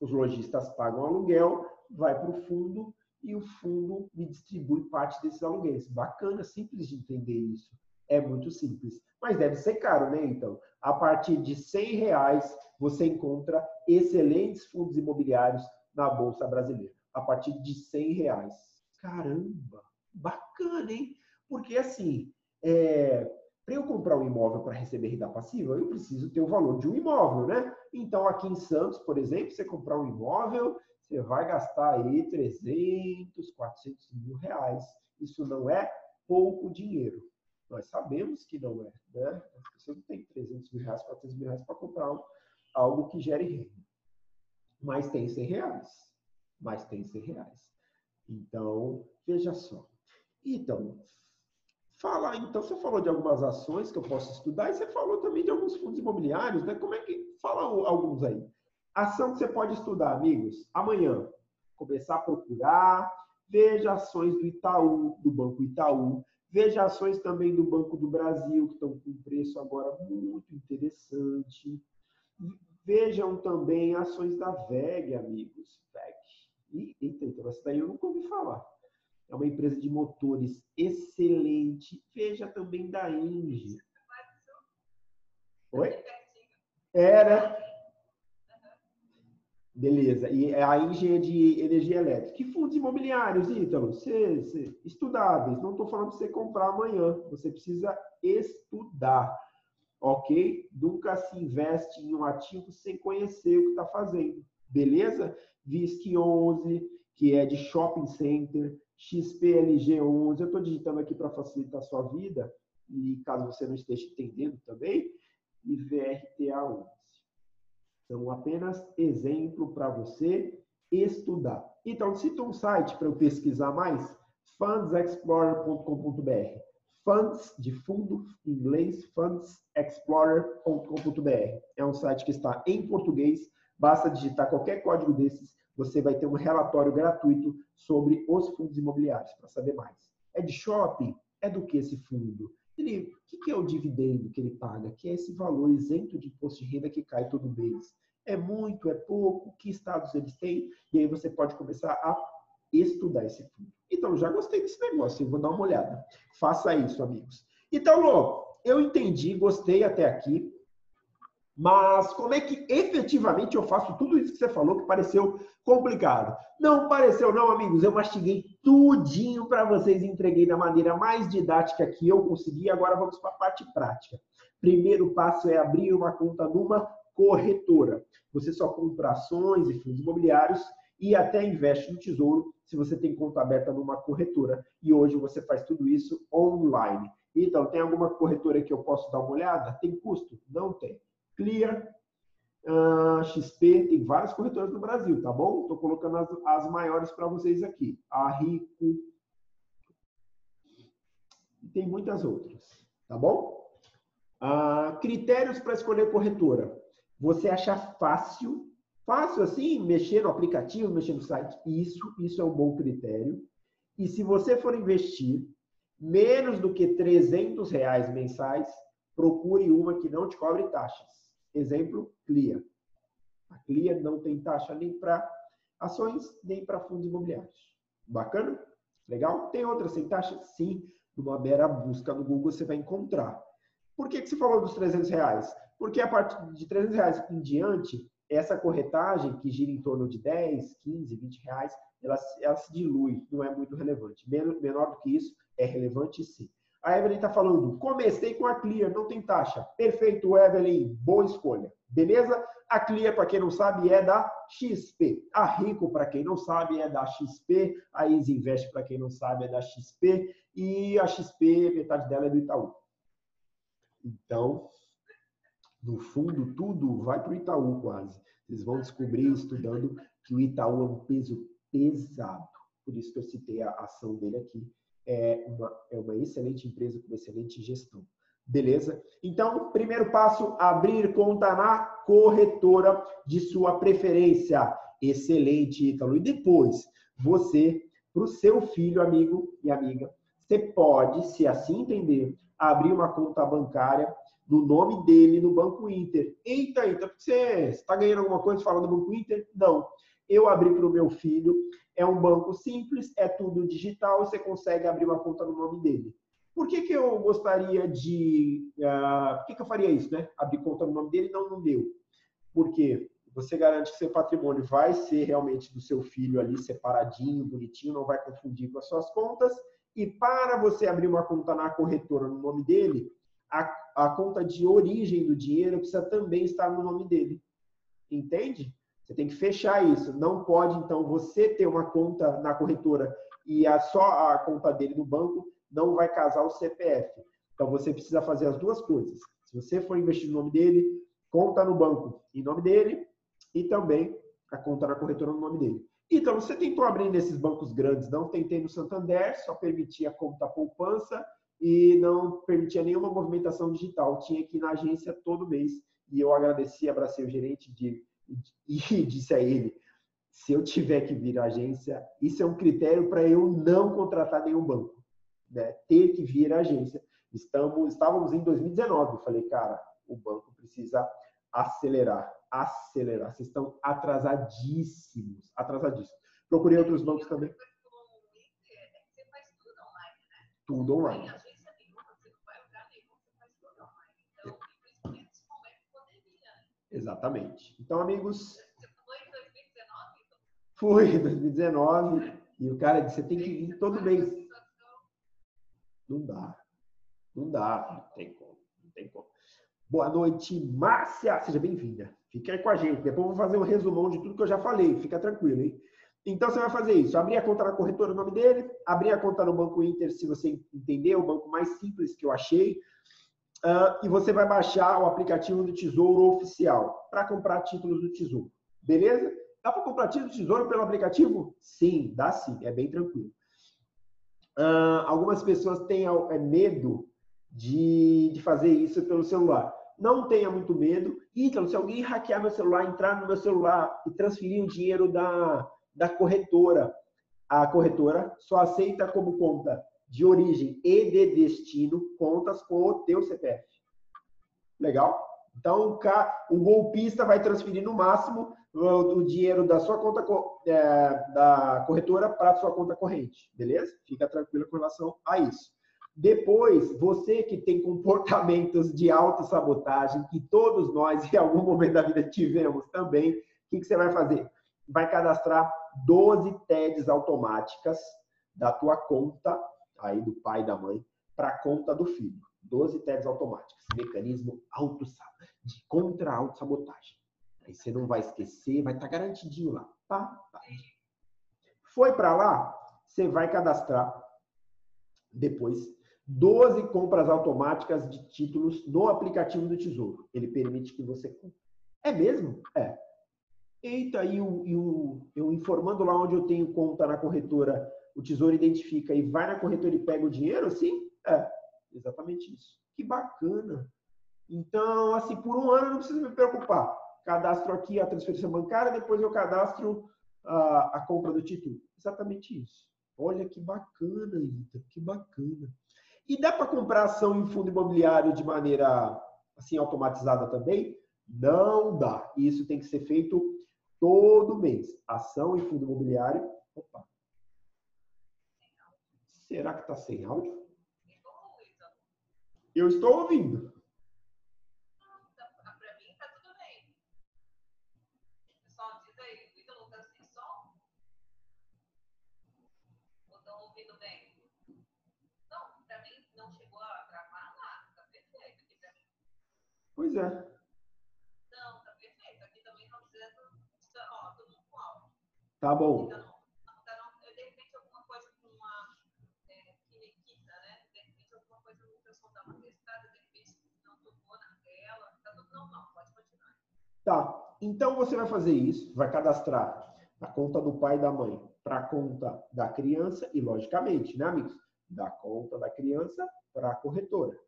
os lojistas pagam aluguel, vai para o fundo e o fundo me distribui parte desses aluguéis. Bacana, simples de entender isso. É muito simples. Mas deve ser caro, né? Então, a partir de 100 reais você encontra excelentes fundos imobiliários na Bolsa Brasileira. A partir de 100 reais. Caramba, bacana, hein? Porque assim, é, para eu comprar um imóvel para receber renda passiva, eu preciso ter o valor de um imóvel, né? Então, aqui em Santos, por exemplo, você comprar um imóvel, você vai gastar aí 300, 400 mil reais. Isso não é pouco dinheiro. Nós sabemos que não é, né? As pessoas não têm 300 mil reais, 400 mil reais para comprar algo que gere renda. Mas tem 100 reais. Mas tem 100 reais. Então, veja só. Então, fala, então você falou de algumas ações que eu posso estudar e você falou também de alguns fundos imobiliários, né? Como é que fala alguns aí? Ação que você pode estudar, amigos. Amanhã, começar a procurar, veja ações do Itaú, do Banco Itaú, Veja ações também do Banco do Brasil, que estão com preço agora muito interessante. Vejam também ações da VEG, amigos. VEG. eita, então essa daí eu nunca ouvi falar. É uma empresa de motores excelente. Veja também da Engie. Oi? Era. É, Beleza. E a engenharia de energia elétrica. Que fundos imobiliários, Ítalo? Cê, cê, estudáveis. Não estou falando para você comprar amanhã. Você precisa estudar. Ok? Nunca se investe em um ativo sem conhecer o que está fazendo. Beleza? VISC 11, que é de shopping center. XPLG 11. Eu estou digitando aqui para facilitar a sua vida. E caso você não esteja entendendo também. E VRTA 11. São apenas exemplo para você estudar. Então, cita um site para eu pesquisar mais, fundsexplorer.com.br. Funds, de fundo, em inglês, fundsexplorer.com.br. É um site que está em português, basta digitar qualquer código desses, você vai ter um relatório gratuito sobre os fundos imobiliários, para saber mais. É de shopping? É do que esse fundo? Ele, o que é o dividendo que ele paga? Que é esse valor isento de imposto de renda que cai todo mês. É muito, é pouco? Que estados eles têm? E aí você pode começar a estudar esse fundo. Então, já gostei desse negócio, eu vou dar uma olhada. Faça isso, amigos. Então, Lô, eu entendi, gostei até aqui. Mas como é que efetivamente eu faço tudo isso que você falou que pareceu complicado? Não pareceu não, amigos. Eu mastiguei tudinho para vocês, entreguei da maneira mais didática que eu consegui. Agora vamos para a parte prática. Primeiro passo é abrir uma conta numa corretora. Você só compra ações e fundos imobiliários e até investe no tesouro se você tem conta aberta numa corretora. E hoje você faz tudo isso online. Então, tem alguma corretora que eu posso dar uma olhada? Tem custo? Não tem. Clear, uh, ah, XP, tem várias corretoras no Brasil, tá bom? Estou colocando as, as maiores para vocês aqui. A Rico. E tem muitas outras, tá bom? Uh, critérios para escolher corretora. Você achar fácil Fácil assim, mexer no aplicativo, mexer no site, isso, isso é um bom critério. E se você for investir menos do que 300 reais mensais, procure uma que não te cobre taxas. Exemplo, Clia. A Clia não tem taxa nem para ações, nem para fundos imobiliários. Bacana? Legal? Tem outras sem taxa? Sim. Numa mera busca no Google você vai encontrar. Por que, que você falou dos 300 reais? Porque a partir de 300 reais em diante, essa corretagem, que gira em torno de 10, 15, 20 reais, ela, ela se dilui, não é muito relevante. Menor do que isso, é relevante sim. A Evelyn está falando, comecei com a Clear, não tem taxa. Perfeito, Evelyn, boa escolha. Beleza? A Clear, para quem não sabe, é da XP. A Rico, para quem não sabe, é da XP. A Easy Invest, para quem não sabe, é da XP. E a XP, metade dela é do Itaú. Então, no fundo, tudo vai para o Itaú quase. Vocês vão descobrir estudando que o Itaú é um peso pesado. Por isso que eu citei a ação dele aqui. É uma, é uma excelente empresa com excelente gestão. Beleza? Então, primeiro passo, abrir conta na corretora de sua preferência. Excelente, Ítalo. E depois, você, para o seu filho, amigo e amiga, você pode, se assim entender, abrir uma conta bancária no nome dele no Banco Inter. Eita, então você está ganhando alguma coisa falando do Banco Inter? Não. Eu abri para o meu filho, é um banco simples, é tudo digital, você consegue abrir uma conta no nome dele. Por que, que eu gostaria de. Uh, por que, que eu faria isso, né? Abrir conta no nome dele não, não deu. Porque você garante que seu patrimônio vai ser realmente do seu filho ali, separadinho, bonitinho, não vai confundir com as suas contas. E para você abrir uma conta na corretora no nome dele, a, a conta de origem do dinheiro precisa também estar no nome dele. Entende? Você tem que fechar isso. Não pode, então, você ter uma conta na corretora e a, só a conta dele no banco não vai casar o CPF. Então, você precisa fazer as duas coisas. Se você for investir no nome dele, conta no banco em nome dele e também a conta na corretora no nome dele. Então, você tentou abrir nesses bancos grandes, não tentei no Santander, só permitia conta poupança e não permitia nenhuma movimentação digital. Tinha que ir na agência todo mês. E eu agradeci, abracei o gerente de, e disse a ele: se eu tiver que vir à agência, isso é um critério para eu não contratar nenhum banco. Né? Ter que vir à agência. Estamos, estávamos em 2019. Eu falei, cara, o banco precisa acelerar, acelerar. Vocês estão atrasadíssimos, atrasadíssimos. Procurei outros bancos também. Tudo online. Exatamente. Então, amigos. Foi em 2019? Foi em 2019. E o cara disse: você tem que ir todo mês. Não dá. Não dá. Não tem como. Não tem como. Boa noite, Márcia. Seja bem-vinda. Fica aí com a gente. Depois eu vou fazer um resumão de tudo que eu já falei. Fica tranquilo, hein? Então você vai fazer isso: abrir a conta na corretora, o nome dele, abrir a conta no Banco Inter, se você entender, o banco mais simples que eu achei. Uh, e você vai baixar o aplicativo do Tesouro Oficial para comprar títulos do Tesouro. Beleza? Dá para comprar títulos do Tesouro pelo aplicativo? Sim, dá sim, é bem tranquilo. Uh, algumas pessoas têm é, medo de, de fazer isso pelo celular. Não tenha muito medo. Então, se alguém hackear meu celular, entrar no meu celular e transferir o dinheiro da, da corretora, a corretora só aceita como conta de origem e de destino contas com o teu CPF. Legal? Então, o golpista vai transferir no máximo o dinheiro da sua conta é, da corretora para sua conta corrente, beleza? Fica tranquilo com relação a isso. Depois, você que tem comportamentos de autossabotagem, que todos nós em algum momento da vida tivemos também, o que, que você vai fazer? Vai cadastrar 12 TEDs automáticas da tua conta, aí do pai e da mãe, para conta do filho. 12 TEDs automáticas. Mecanismo auto de contra autossabotagem. Aí você não vai esquecer, vai estar tá garantidinho lá. Tá? tá. Foi para lá, você vai cadastrar depois 12 compras automáticas de títulos no aplicativo do Tesouro. Ele permite que você compre. É mesmo? É. Eita, e, o, e o, eu informando lá onde eu tenho conta na corretora, o Tesouro identifica e vai na corretora e pega o dinheiro? Sim? É. Exatamente isso. Que bacana. Então, assim, por um ano eu não preciso me preocupar. Cadastro aqui a transferência bancária, depois eu cadastro a, a compra do título. Exatamente isso. Olha que bacana, Ita, que bacana. E dá para comprar ação em fundo imobiliário de maneira assim automatizada também? Não dá. Isso tem que ser feito todo mês. Ação em fundo imobiliário. Opa. Será que está sem áudio? Eu estou ouvindo. Pois é. Não, tá perfeito. Aqui também estão dizendo, ó, todo mundo com áudio. Tá bom. Então, de repente alguma coisa com uma é, finequita, né? De repente alguma coisa o pessoal dá uma testada, de repente não tocou na tela, tá tudo normal, pode continuar. Tá. Então você vai fazer isso, vai cadastrar a conta do pai e da mãe para a conta da criança e, logicamente, né, amigos? Da conta da criança para a corretora.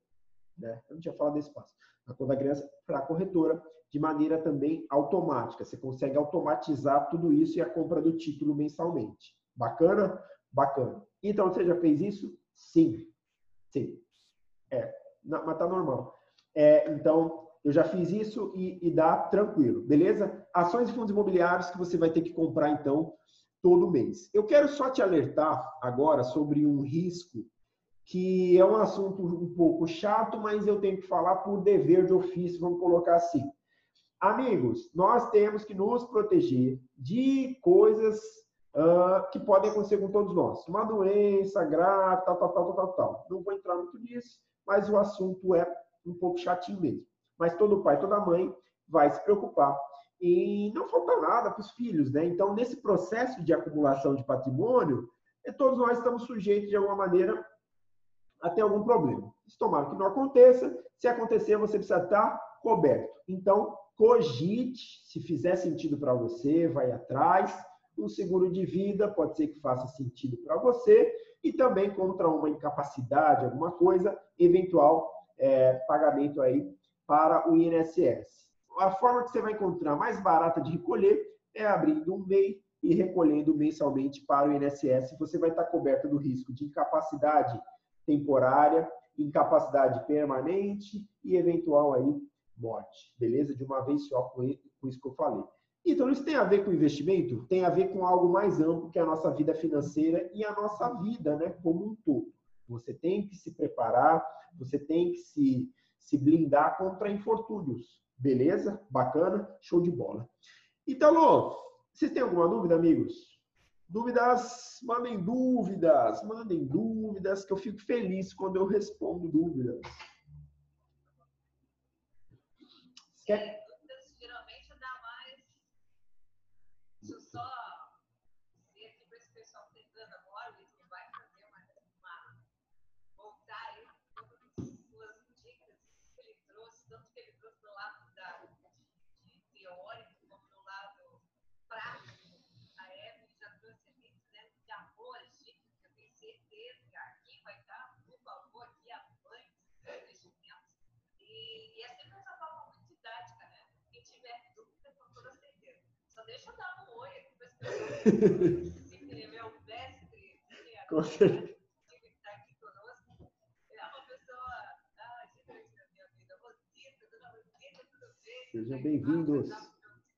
Né? Eu não tinha falado desse passo a conta da criança para a corretora de maneira também automática. Você consegue automatizar tudo isso e a compra do título mensalmente. Bacana? Bacana. Então, você já fez isso? Sim. Sim. É, mas tá normal. É, então, eu já fiz isso e, e dá tranquilo, beleza? Ações e fundos imobiliários que você vai ter que comprar, então, todo mês. Eu quero só te alertar agora sobre um risco que é um assunto um pouco chato, mas eu tenho que falar por dever de ofício, vamos colocar assim. Amigos, nós temos que nos proteger de coisas uh, que podem acontecer com todos nós. Uma doença grave, tal, tal, tal, tal, tal. Não vou entrar muito nisso, mas o assunto é um pouco chatinho mesmo. Mas todo pai, toda mãe vai se preocupar e não falta nada para os filhos, né? Então, nesse processo de acumulação de patrimônio, todos nós estamos sujeitos de alguma maneira a ter algum problema. Isso tomara que não aconteça. Se acontecer, você precisa estar coberto. Então, cogite, se fizer sentido para você, vai atrás. Um seguro de vida pode ser que faça sentido para você e também contra uma incapacidade, alguma coisa, eventual é, pagamento aí para o INSS. A forma que você vai encontrar mais barata de recolher é abrindo um MEI e recolhendo mensalmente para o INSS. Você vai estar coberto do risco de incapacidade temporária, incapacidade permanente e eventual aí morte. Beleza? De uma vez só com isso que eu falei. Então, isso tem a ver com investimento? Tem a ver com algo mais amplo que a nossa vida financeira e a nossa vida, né, como um todo. Você tem que se preparar, você tem que se, se blindar contra infortúnios. Beleza? Bacana? Show de bola. Então, vocês têm alguma dúvida, amigos? Dúvidas, mandem dúvidas, mandem dúvidas, que eu fico feliz quando eu respondo dúvidas. Quer... geralmente dá mais. Deixa eu só ver aqui para esse pessoal que está entrando agora, eles vai fazer uma, uma voltar aí todas as suas dicas. Deixa eu dar um oi aqui para as pessoas. Se inscrever o mestre, Com certeza. que está aqui conosco. É uma pessoa ah, gigante na minha vida. Rosita, dona Rosita, tudo bem? Sejam bem-vindos.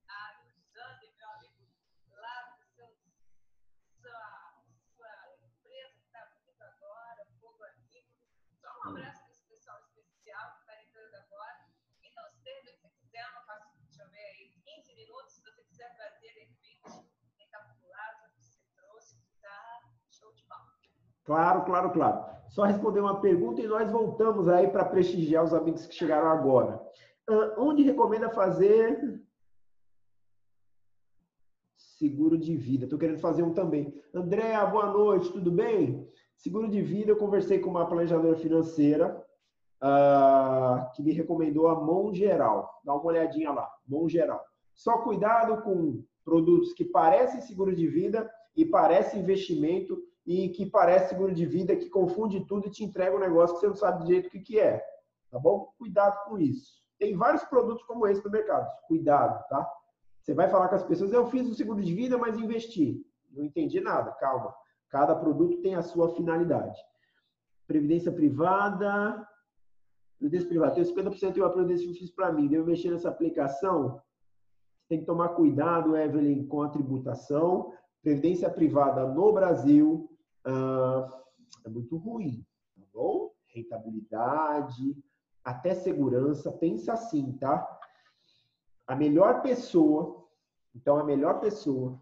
Ah, o Jander, meu amigo, lá do seu, sua, sua empresa que está vindo agora, Fogo Amigo. Só um abraço para esse pessoal especial que está entrando agora. Então, se você quiser, eu não faço, deixa eu ver aí, 15 minutos, se você quiser fazer, de repente, recapitular tudo que você trouxe, tá show de bola. Claro, claro, claro. Só responder uma pergunta e nós voltamos aí para prestigiar os amigos que chegaram agora. Ah, onde recomenda fazer seguro de vida? Estou querendo fazer um também. Andréa, boa noite, tudo bem? Seguro de vida, eu conversei com uma planejadora financeira ah, que me recomendou a Mão Geral. Dá uma olhadinha lá, Mão Geral. Só cuidado com produtos que parecem seguro de vida e parecem investimento e que parece seguro de vida, que confunde tudo e te entrega um negócio que você não sabe direito o que, é. Tá bom? Cuidado com isso. Tem vários produtos como esse no mercado. Cuidado, tá? Você vai falar com as pessoas, eu fiz o seguro de vida, mas investi. Não entendi nada, calma. Cada produto tem a sua finalidade. Previdência privada. Previdência privada. Tenho 50% de uma previdência que fiz para mim. Devo mexer nessa aplicação? Tem que tomar cuidado, Evelyn, com a tributação. Previdência privada no Brasil ah, é muito ruim, tá bom? Rentabilidade, até segurança. Pensa assim, tá? A melhor pessoa, então a melhor pessoa,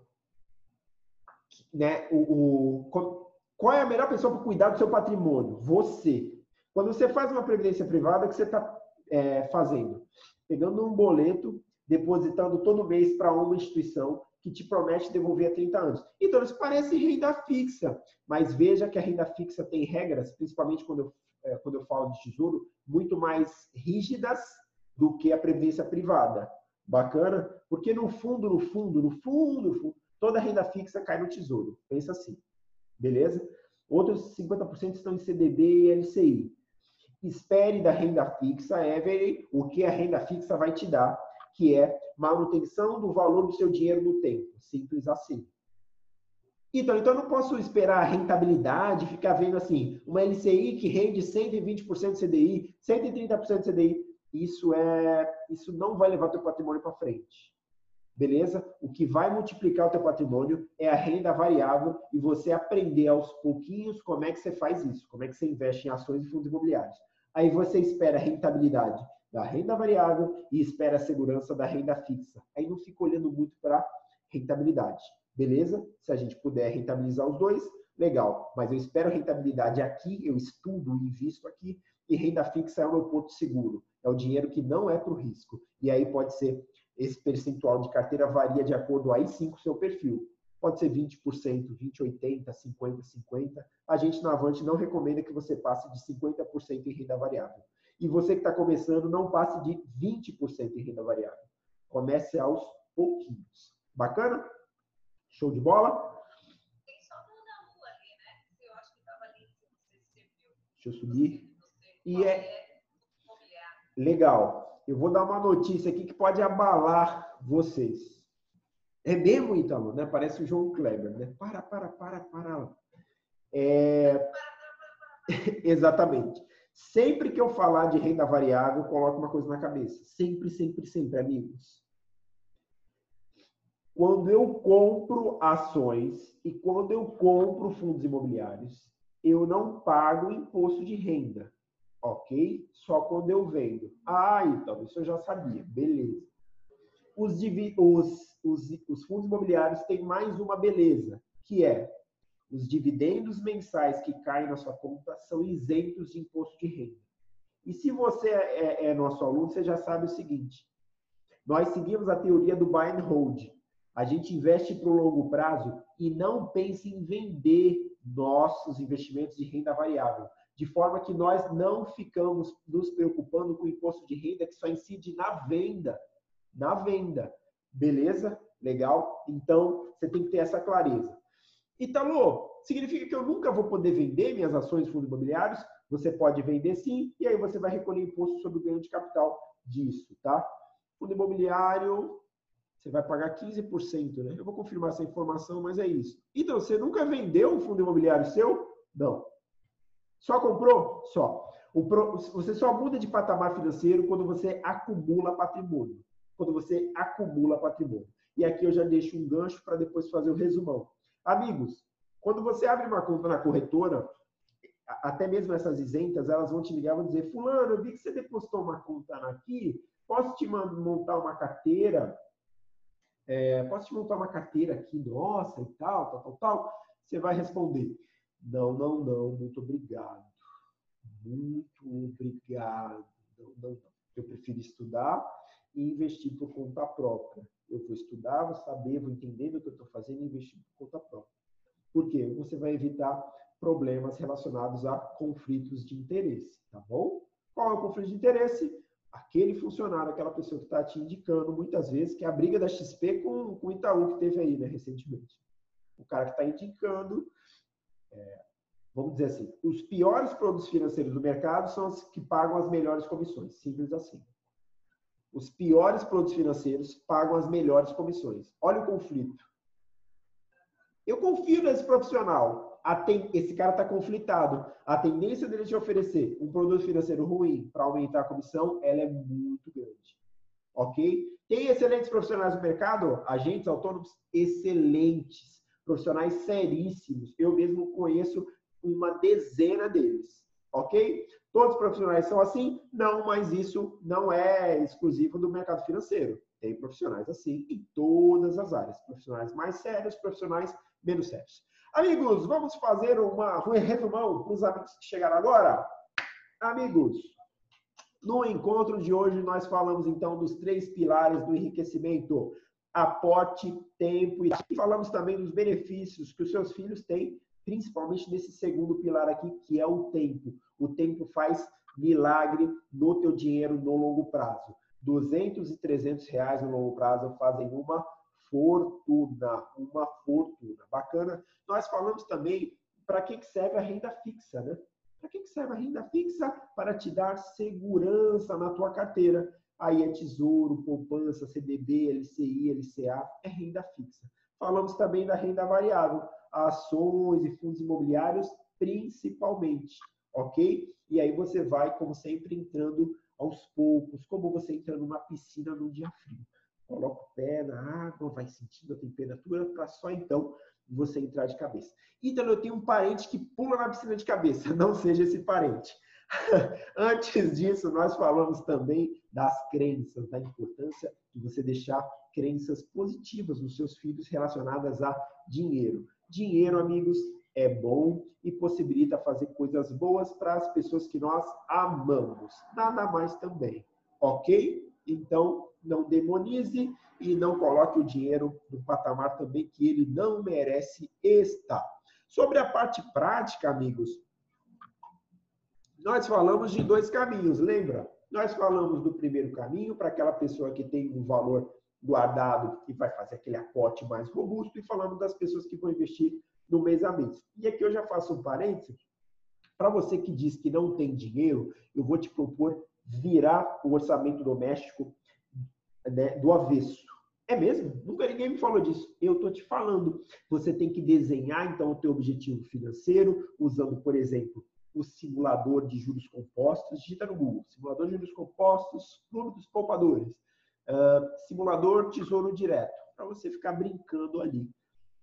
né? O, o qual é a melhor pessoa para cuidar do seu patrimônio? Você. Quando você faz uma previdência privada, o que você está é, fazendo? Pegando um boleto, depositando todo mês para uma instituição que te promete devolver a 30 anos. Então, isso parece renda fixa, mas veja que a renda fixa tem regras, principalmente quando eu, é, quando eu falo de tesouro, muito mais rígidas do que a previdência privada. Bacana? Porque no fundo, no fundo, no fundo, no fundo, toda renda fixa cai no tesouro. Pensa assim. Beleza? Outros 50% estão em CDB e LCI. Espere da renda fixa, Every, o que a renda fixa vai te dar, que é manutenção do valor do seu dinheiro no tempo. Simples assim. Então, então eu não posso esperar a rentabilidade, ficar vendo assim, uma LCI que rende 120% CDI, 130% CDI. Isso é, isso não vai levar teu patrimônio para frente. Beleza? O que vai multiplicar o teu patrimônio é a renda variável e você aprender aos pouquinhos como é que você faz isso, como é que você investe em ações e fundos imobiliários. Aí você espera rentabilidade da renda variável e espera a segurança da renda fixa. Aí não fica olhando muito para rentabilidade. Beleza? Se a gente puder rentabilizar os dois, legal. Mas eu espero rentabilidade aqui, eu estudo e invisto aqui, e renda fixa é o meu porto seguro. É o dinheiro que não é para o risco. E aí pode ser, esse percentual de carteira varia de acordo aí sim com o seu perfil. Pode ser 20%, 20, 80, 50, 50. A gente na Avante não recomenda que você passe de 50% em renda variável. E você que está começando, não passe de 20% em renda variável. Comece aos pouquinhos. Bacana? Show de bola? Tem só do Namu ali, né? Eu acho que estava ali, não sei se você viu. Deixa eu subir. E é imobiliário. legal. Eu vou dar uma notícia aqui que pode abalar vocês. É mesmo, Ítalo, né? Parece o João Kleber, né? Para, para, para, para. É... Exatamente. Sempre que eu falar de renda variável, coloque uma coisa na cabeça. Sempre, sempre, sempre, amigos. Quando eu compro ações e quando eu compro fundos imobiliários, eu não pago imposto de renda, ok? Só quando eu vendo. Ah, então, isso eu já sabia, beleza. Os, os- os- os fundos imobiliários têm mais uma beleza, que é os dividendos mensais que caem na sua conta são isentos de imposto de renda. E se você é, é nosso aluno, você já sabe o seguinte: nós seguimos a teoria do buy and hold. A gente investe para o longo prazo e não pense em vender nossos investimentos de renda variável, de forma que nós não ficamos nos preocupando com o imposto de renda que só incide na venda, na venda. Beleza? Legal? Então, você tem que ter essa clareza. Italo, significa que eu nunca vou poder vender minhas ações fundos imobiliários? Você pode vender sim, e aí você vai recolher imposto sobre o ganho de capital disso, tá? Fundo imobiliário, você vai pagar 15%, né? Eu vou confirmar essa informação, mas é isso. Então, você nunca vendeu um fundo imobiliário seu? Não. Só comprou? Só. Pro, você só muda de patamar financeiro quando você acumula patrimônio. Quando você acumula patrimônio. E aqui eu já deixo um gancho para depois fazer o resumão. Amigos, quando você abre uma conta na corretora, até mesmo essas isentas, elas vão te ligar e vão dizer: Fulano, eu vi que você depositou uma conta aqui, posso te montar uma carteira? É, posso te montar uma carteira aqui, nossa, e tal, tal, tal, tal? Você vai responder: Não, não, não, muito obrigado. Muito obrigado. Não, não, não. Eu prefiro estudar e investir por conta própria. Eu vou estudar, vou saber, vou entender o que eu estou fazendo e investir por conta própria. Por quê? Você vai evitar problemas relacionados a conflitos de interesse, tá bom? Qual é o conflito de interesse? Aquele funcionário, aquela pessoa que está te indicando muitas vezes, que é a briga da XP com, com o Itaú que teve aí, né, recentemente. O cara que está indicando, é, vamos dizer assim, os piores produtos financeiros do mercado são os que pagam as melhores comissões, simples assim. Os piores produtos financeiros pagam as melhores comissões. Olha o conflito. Eu confio nesse profissional. Esse cara está conflitado. A tendência dele te oferecer um produto financeiro ruim para aumentar a comissão, ela é muito grande. Ok? Tem excelentes profissionais no mercado? Agentes autônomos excelentes. Profissionais seríssimos. Eu mesmo conheço uma dezena deles. Ok? Todos os profissionais são assim? Não, mas isso não é exclusivo do mercado financeiro. Tem profissionais assim em todas as áreas. Profissionais mais sérios, profissionais menos sérios. Amigos, vamos fazer uma, um resumão para os amigos que chegaram agora? Amigos, no encontro de hoje nós falamos então dos três pilares do enriquecimento: aporte, tempo e falamos também dos benefícios que os seus filhos têm, principalmente nesse segundo pilar aqui, que é o tempo. O tempo faz milagre no teu dinheiro no longo prazo. 200 e 300 reais no longo prazo fazem uma fortuna, uma fortuna. Bacana. Nós falamos também para que serve a renda fixa, né? Para que serve a renda fixa? Para te dar segurança na tua carteira. Aí é tesouro, poupança, CDB, LCI, LCA, é renda fixa. Falamos também da renda variável, ações e fundos imobiliários, principalmente, ok? E aí você vai, como sempre, entrando aos poucos, como você entra numa piscina num dia frio coloca o pé na água, vai sentindo a temperatura, para só então você entrar de cabeça. Então, eu tenho um parente que pula na piscina de cabeça, não seja esse parente. Antes disso, nós falamos também das crenças, da importância de você deixar crenças positivas nos seus filhos relacionadas a dinheiro. Dinheiro, amigos, é bom e possibilita fazer coisas boas para as pessoas que nós amamos. Nada mais também, ok? Então, não demonize e não coloque o dinheiro no patamar também que ele não merece estar. Sobre a parte prática, amigos, nós falamos de dois caminhos, lembra? Nós falamos do primeiro caminho para aquela pessoa que tem um valor guardado e vai fazer aquele aporte mais robusto, e falamos das pessoas que vão investir no mês a mês. E aqui eu já faço um parênteses. Para você que diz que não tem dinheiro, eu vou te propor virar o orçamento doméstico né, do avesso. É mesmo? Nunca ninguém me falou disso. Eu estou te falando. Você tem que desenhar, então, o teu objetivo financeiro, usando, por exemplo, o simulador de juros compostos. Digita no Google. Simulador de juros compostos, Clube dos Poupadores. Uh, simulador Tesouro Direto. Para você ficar brincando ali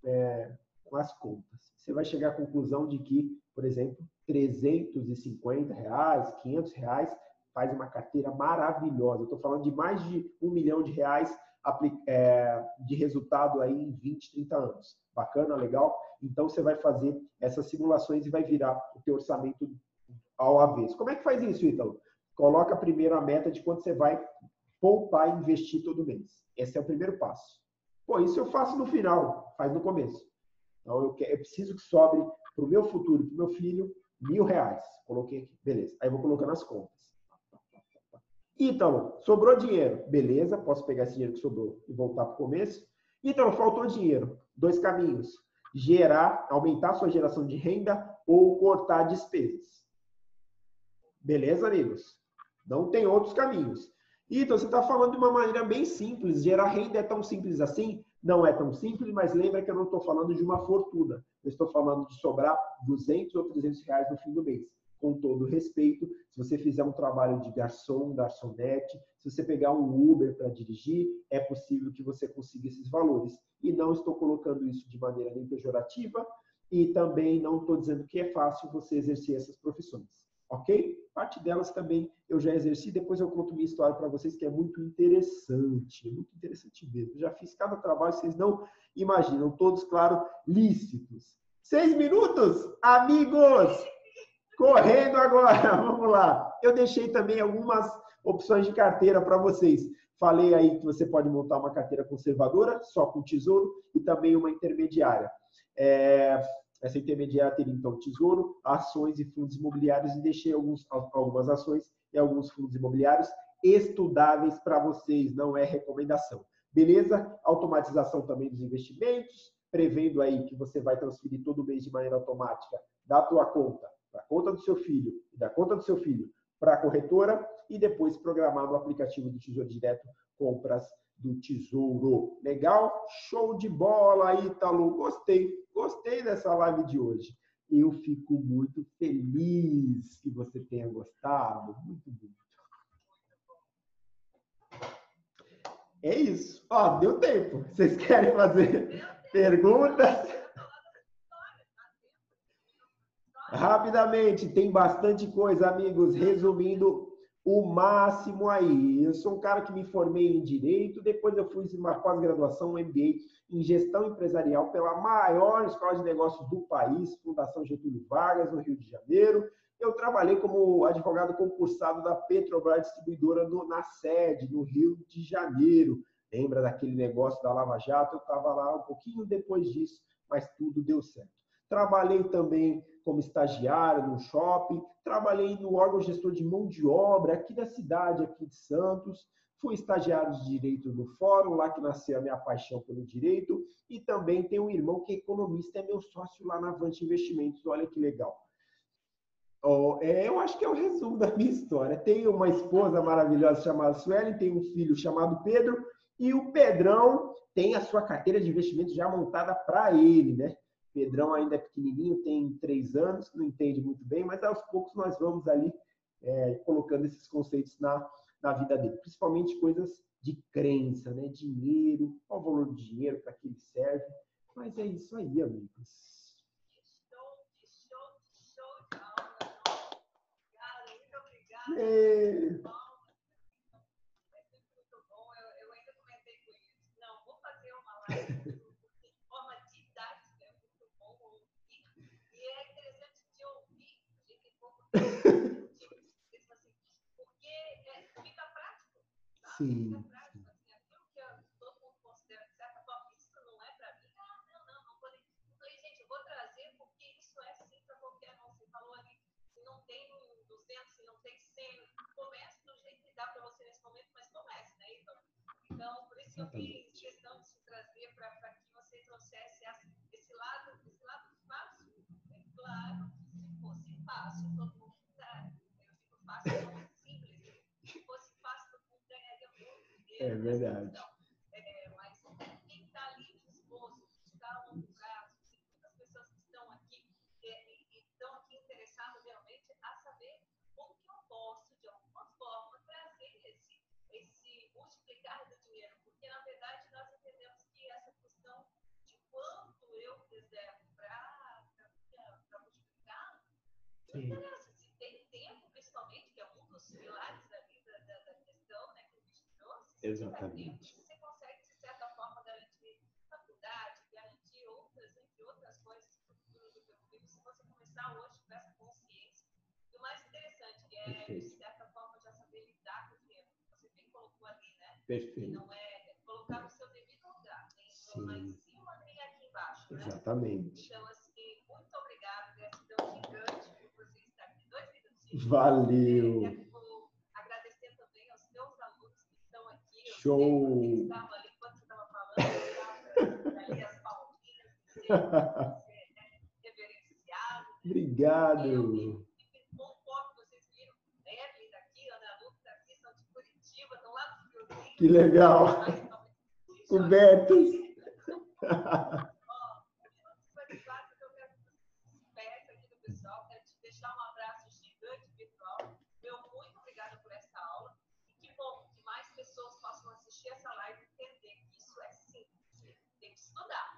é, com as contas. Você vai chegar à conclusão de que, por exemplo, 350 reais, 500 reais faz uma carteira maravilhosa. Estou falando de mais de um milhão de reais é, de resultado aí em 20, 30 anos. Bacana, legal? Então você vai fazer essas simulações e vai virar o teu orçamento ao avesso. Como é que faz isso, Ítalo? Coloca primeiro a meta de quanto você vai poupar e investir todo mês. Esse é o primeiro passo. Pô, isso eu faço no final, faz no começo. Então eu, quero, eu preciso que sobre para o meu futuro, para o meu filho, mil reais. Coloquei aqui, beleza. Aí eu vou colocar nas contas. Ítalo, sobrou dinheiro. Beleza, posso pegar esse dinheiro que sobrou e voltar para o começo. Ítalo, faltou dinheiro. Dois caminhos. Gerar, aumentar sua geração de renda ou cortar despesas. Beleza, amigos? Não tem outros caminhos. Então, você está falando de uma maneira bem simples. Gerar renda é tão simples assim? Não é tão simples, mas lembra que eu não estou falando de uma fortuna. Eu estou falando de sobrar 200 ou 300 reais no fim do mês. Com todo respeito, se você fizer um trabalho de garçom, garçonete, se você pegar um Uber para dirigir, é possível que você consiga esses valores. E não estou colocando isso de maneira nem pejorativa e também não estou dizendo que é fácil você exercer essas profissões ok? Parte delas também eu já exerci, depois eu conto minha história para vocês, que é muito interessante, muito interessante mesmo. Já fiz cada trabalho, vocês não imaginam, todos, claro, lícitos. Seis minutos, amigos! Correndo agora, vamos lá. Eu deixei também algumas opções de carteira para vocês. Falei aí que você pode montar uma carteira conservadora, só com tesouro, e também uma intermediária. É, essa intermediária teria, então, tesouro, ações e fundos imobiliários, e deixei alguns, algumas ações e alguns fundos imobiliários estudáveis para vocês, não é recomendação. Beleza? Automatização também dos investimentos, prevendo aí que você vai transferir todo mês de maneira automática da tua conta para a conta do seu filho e da conta do seu filho para a corretora e depois programar no aplicativo do Tesouro Direto compras do Tesouro. Legal? Show de bola, Ítalo. Gostei. Gostei dessa live de hoje. Eu fico muito feliz que você tenha gostado. Muito bonito. É isso. Ó, deu tempo. Vocês querem fazer perguntas? Rapidamente, tem bastante coisa, amigos. Resumindo, o máximo aí. Eu sou um cara que me formei em direito, depois eu fiz uma pós-graduação, um MBA em gestão empresarial pela maior escola de negócios do país, Fundação Getúlio Vargas, no Rio de Janeiro. Eu trabalhei como advogado concursado da Petrobras Distribuidora no, na sede, no Rio de Janeiro. Lembra daquele negócio da Lava Jato? Eu estava lá um pouquinho depois disso, mas tudo deu certo. Trabalhei também como estagiário no shopping, trabalhei no órgão gestor de mão de obra aqui da cidade, aqui de Santos, fui estagiário de direito no fórum, lá que nasceu a minha paixão pelo direito, e também tenho um irmão que é economista, é meu sócio lá na Avante Investimentos, olha que legal. Oh, é, eu acho que é o resumo da minha história. Tenho uma esposa maravilhosa chamada Sueli, tenho um filho chamado Pedro, e o Pedrão tem a sua carteira de investimento já montada para ele, né? Pedrão ainda é pequenininho, tem três anos, não entende muito bem, mas aos poucos nós vamos ali é, colocando esses conceitos na, na vida dele, principalmente coisas de crença, né? Dinheiro, qual o valor do dinheiro, para que ele serve. Mas é isso aí, amigos. É. Eu ainda comentei com eles. Não, vou fazer uma live Porque é, fica prático. Sabe? Sim. Fica prático. Assim, aquilo que todo mundo considera de certa forma, isso não é para mim. Ah, não, não, não pode. Eu falei, gente, eu vou trazer porque isso é sim para qualquer um. Você falou ali, se não tem 200, se não tem 100, comece do jeito que dá para você nesse momento, mas comece, né? Então, então por isso que eu fiz questão de se trazer para que você trouxesse esse lado, esse lado fácil. É claro que se fosse fácil, todo mundo fácil, simples. Se fosse fácil, todo mundo ganharia muito dinheiro. É verdade. Então, é, mas quem está ali disposto, está a longo prazo, muitas pessoas que estão aqui é, e estão aqui interessadas realmente a saber como que eu posso, de alguma forma, trazer esse, esse multiplicar do dinheiro. Porque, na verdade, nós entendemos que essa questão de quanto eu reservo para multiplicar, não interessa pilares ali da, da, da questão né, que a gente trouxe, Exatamente. você consegue, de certa forma, garantir faculdade, garantir outras, entre outras coisas para o futuro do teu filho, se você começar hoje com essa consciência. E o mais interessante é, Perfeito. de certa forma, já saber lidar com o dinheiro, você bem colocou ali, né? Perfeito. E não é colocar no seu devido lugar, nem lá em cima, nem aqui embaixo, né? Exatamente. Então, assim, muito obrigada, gratidão gigante por você estar aqui. Dois minutinhos. Valeu! É, Show! Estava ali quando você estava falando, ali as palminhas, reverenciado. Obrigado! Eu, bom foco,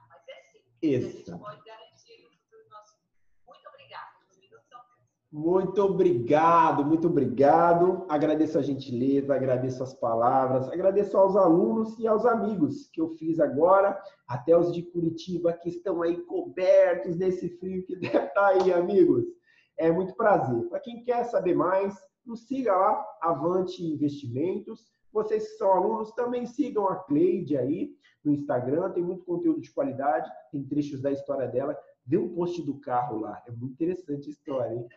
vocês viram, Evelyn daqui, Ana Lu daqui, são de Curitiba, estão lá Que legal. Cobertos. Isso. Muito obrigado. Muito obrigado, muito obrigado. Agradeço a gentileza, agradeço as palavras, agradeço aos alunos e aos amigos que eu fiz agora, até os de Curitiba que estão aí cobertos nesse frio que deve estar aí, amigos. É muito prazer. Para quem quer saber mais, nos siga lá, Avante Investimentos. Vocês que são alunos também sigam a Cleide aí no Instagram, tem muito conteúdo de qualidade, tem trechos da história dela. Vê um post do carro lá, é muito interessante a história. Hein?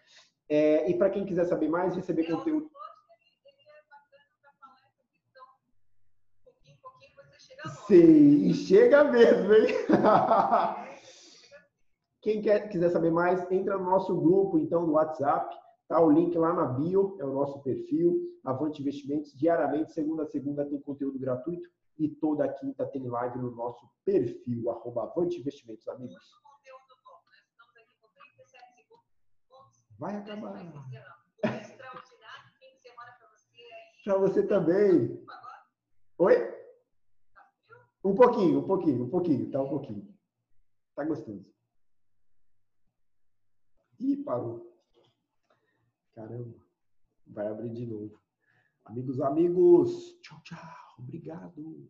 É, e para quem quiser saber mais, receber conteúdo. Sim, e chega mesmo, hein? Quem quer, quiser saber mais, entra no nosso grupo, então, no WhatsApp. Tá o link lá na bio, é o nosso perfil, Avante Investimentos. Diariamente, segunda a segunda, tem conteúdo gratuito e toda quinta tem live no nosso perfil, arroba Avante Investimentos, amigos. Vai acabar. Para você também. Oi? Um pouquinho, um pouquinho, um pouquinho, tá um pouquinho. Tá gostoso. Ih, parou. Caramba. Vai abrir de novo. Amigos, amigos. Tchau, tchau. Obrigado.